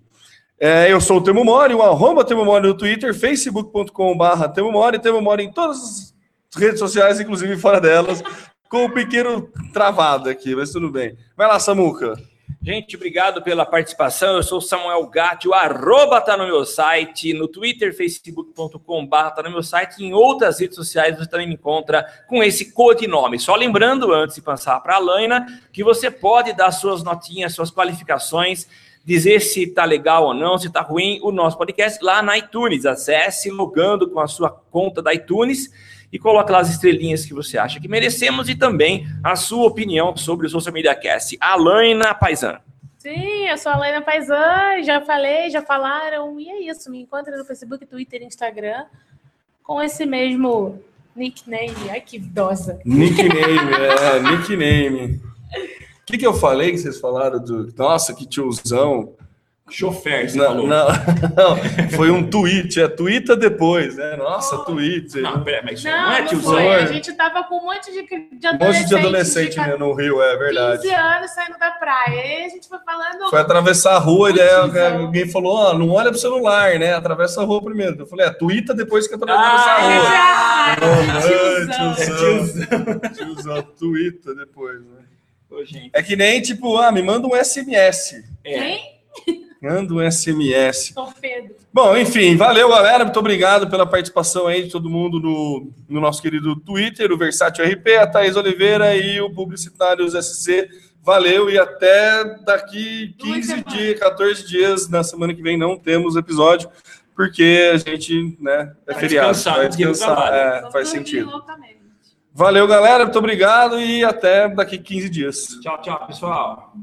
[SPEAKER 1] É, eu sou o Temo Mori, o arroba Temo Mori no Twitter, facebook.com.br Temo Mori, Temo Mori em todas as redes sociais, inclusive fora delas, com o pequeno travado aqui, mas tudo bem. Vai lá, Samuca.
[SPEAKER 3] Gente, obrigado pela participação. Eu sou Samuel Gatti, o arroba tá no meu site, no Twitter, facebook.com tá no meu site em outras redes sociais você também me encontra com esse codinome. Só lembrando, antes de passar para a Laina, que você pode dar suas notinhas, suas qualificações, dizer se tá legal ou não, se tá ruim o nosso podcast lá na iTunes. Acesse logando com a sua conta da iTunes e coloque lá as estrelinhas que você acha que merecemos e também a sua opinião sobre o Social Media Cast. Alaina Paisan.
[SPEAKER 2] Sim, eu sou a Alaina Paisan, já falei, já falaram, e é isso. Me encontre no Facebook, Twitter e Instagram com esse mesmo nickname. Ai, que idosa.
[SPEAKER 1] Nickname, é, nickname. O que, que eu falei que vocês falaram do. Nossa, que tiozão.
[SPEAKER 3] Chofer, você
[SPEAKER 1] Não,
[SPEAKER 3] falou.
[SPEAKER 1] não, não, foi um tweet, é twitta depois, né? Nossa, tweet.
[SPEAKER 3] Não, pera, mas isso
[SPEAKER 2] Não,
[SPEAKER 3] não é
[SPEAKER 2] não
[SPEAKER 3] tiozão.
[SPEAKER 2] A gente tava com um monte de, de
[SPEAKER 1] Um
[SPEAKER 2] adolescente.
[SPEAKER 1] monte de adolescente
[SPEAKER 2] de
[SPEAKER 1] no Rio, é
[SPEAKER 2] 15
[SPEAKER 1] verdade.
[SPEAKER 2] anos saindo da praia. Aí a gente foi falando.
[SPEAKER 1] Foi atravessar a rua e daí
[SPEAKER 2] Tiozão.
[SPEAKER 1] alguém falou: Ó, não olha pro celular, né? Atravessa a rua primeiro. Eu falei: é, tuita depois que atravessa
[SPEAKER 3] Ah,
[SPEAKER 1] a rua.
[SPEAKER 2] ai,
[SPEAKER 1] Oh,
[SPEAKER 2] tiozão.
[SPEAKER 1] tiozão. Tiozão, tuita depois, né?
[SPEAKER 3] Ô, gente.
[SPEAKER 1] É que nem, tipo, ah, me manda um SMS.
[SPEAKER 3] É.
[SPEAKER 2] Quem?
[SPEAKER 1] Manda um SMS.
[SPEAKER 2] Torpedo.
[SPEAKER 1] Bom, enfim, valeu, galera. Muito obrigado pela participação aí de todo mundo no, no nosso querido Twitter, o Versátil RP, a Thaís Oliveira e o Publicitários SC. Valeu e até daqui
[SPEAKER 2] Duas
[SPEAKER 1] 15
[SPEAKER 2] semanas.
[SPEAKER 1] dias, 14 dias. Na semana que vem não temos episódio, porque a gente, né, é
[SPEAKER 3] Vai
[SPEAKER 1] feriado.
[SPEAKER 3] descansar
[SPEAKER 1] Vai descansar. É, faz sentido. Valeu, galera. Muito obrigado e até daqui 15 dias.
[SPEAKER 3] Tchau, tchau, pessoal.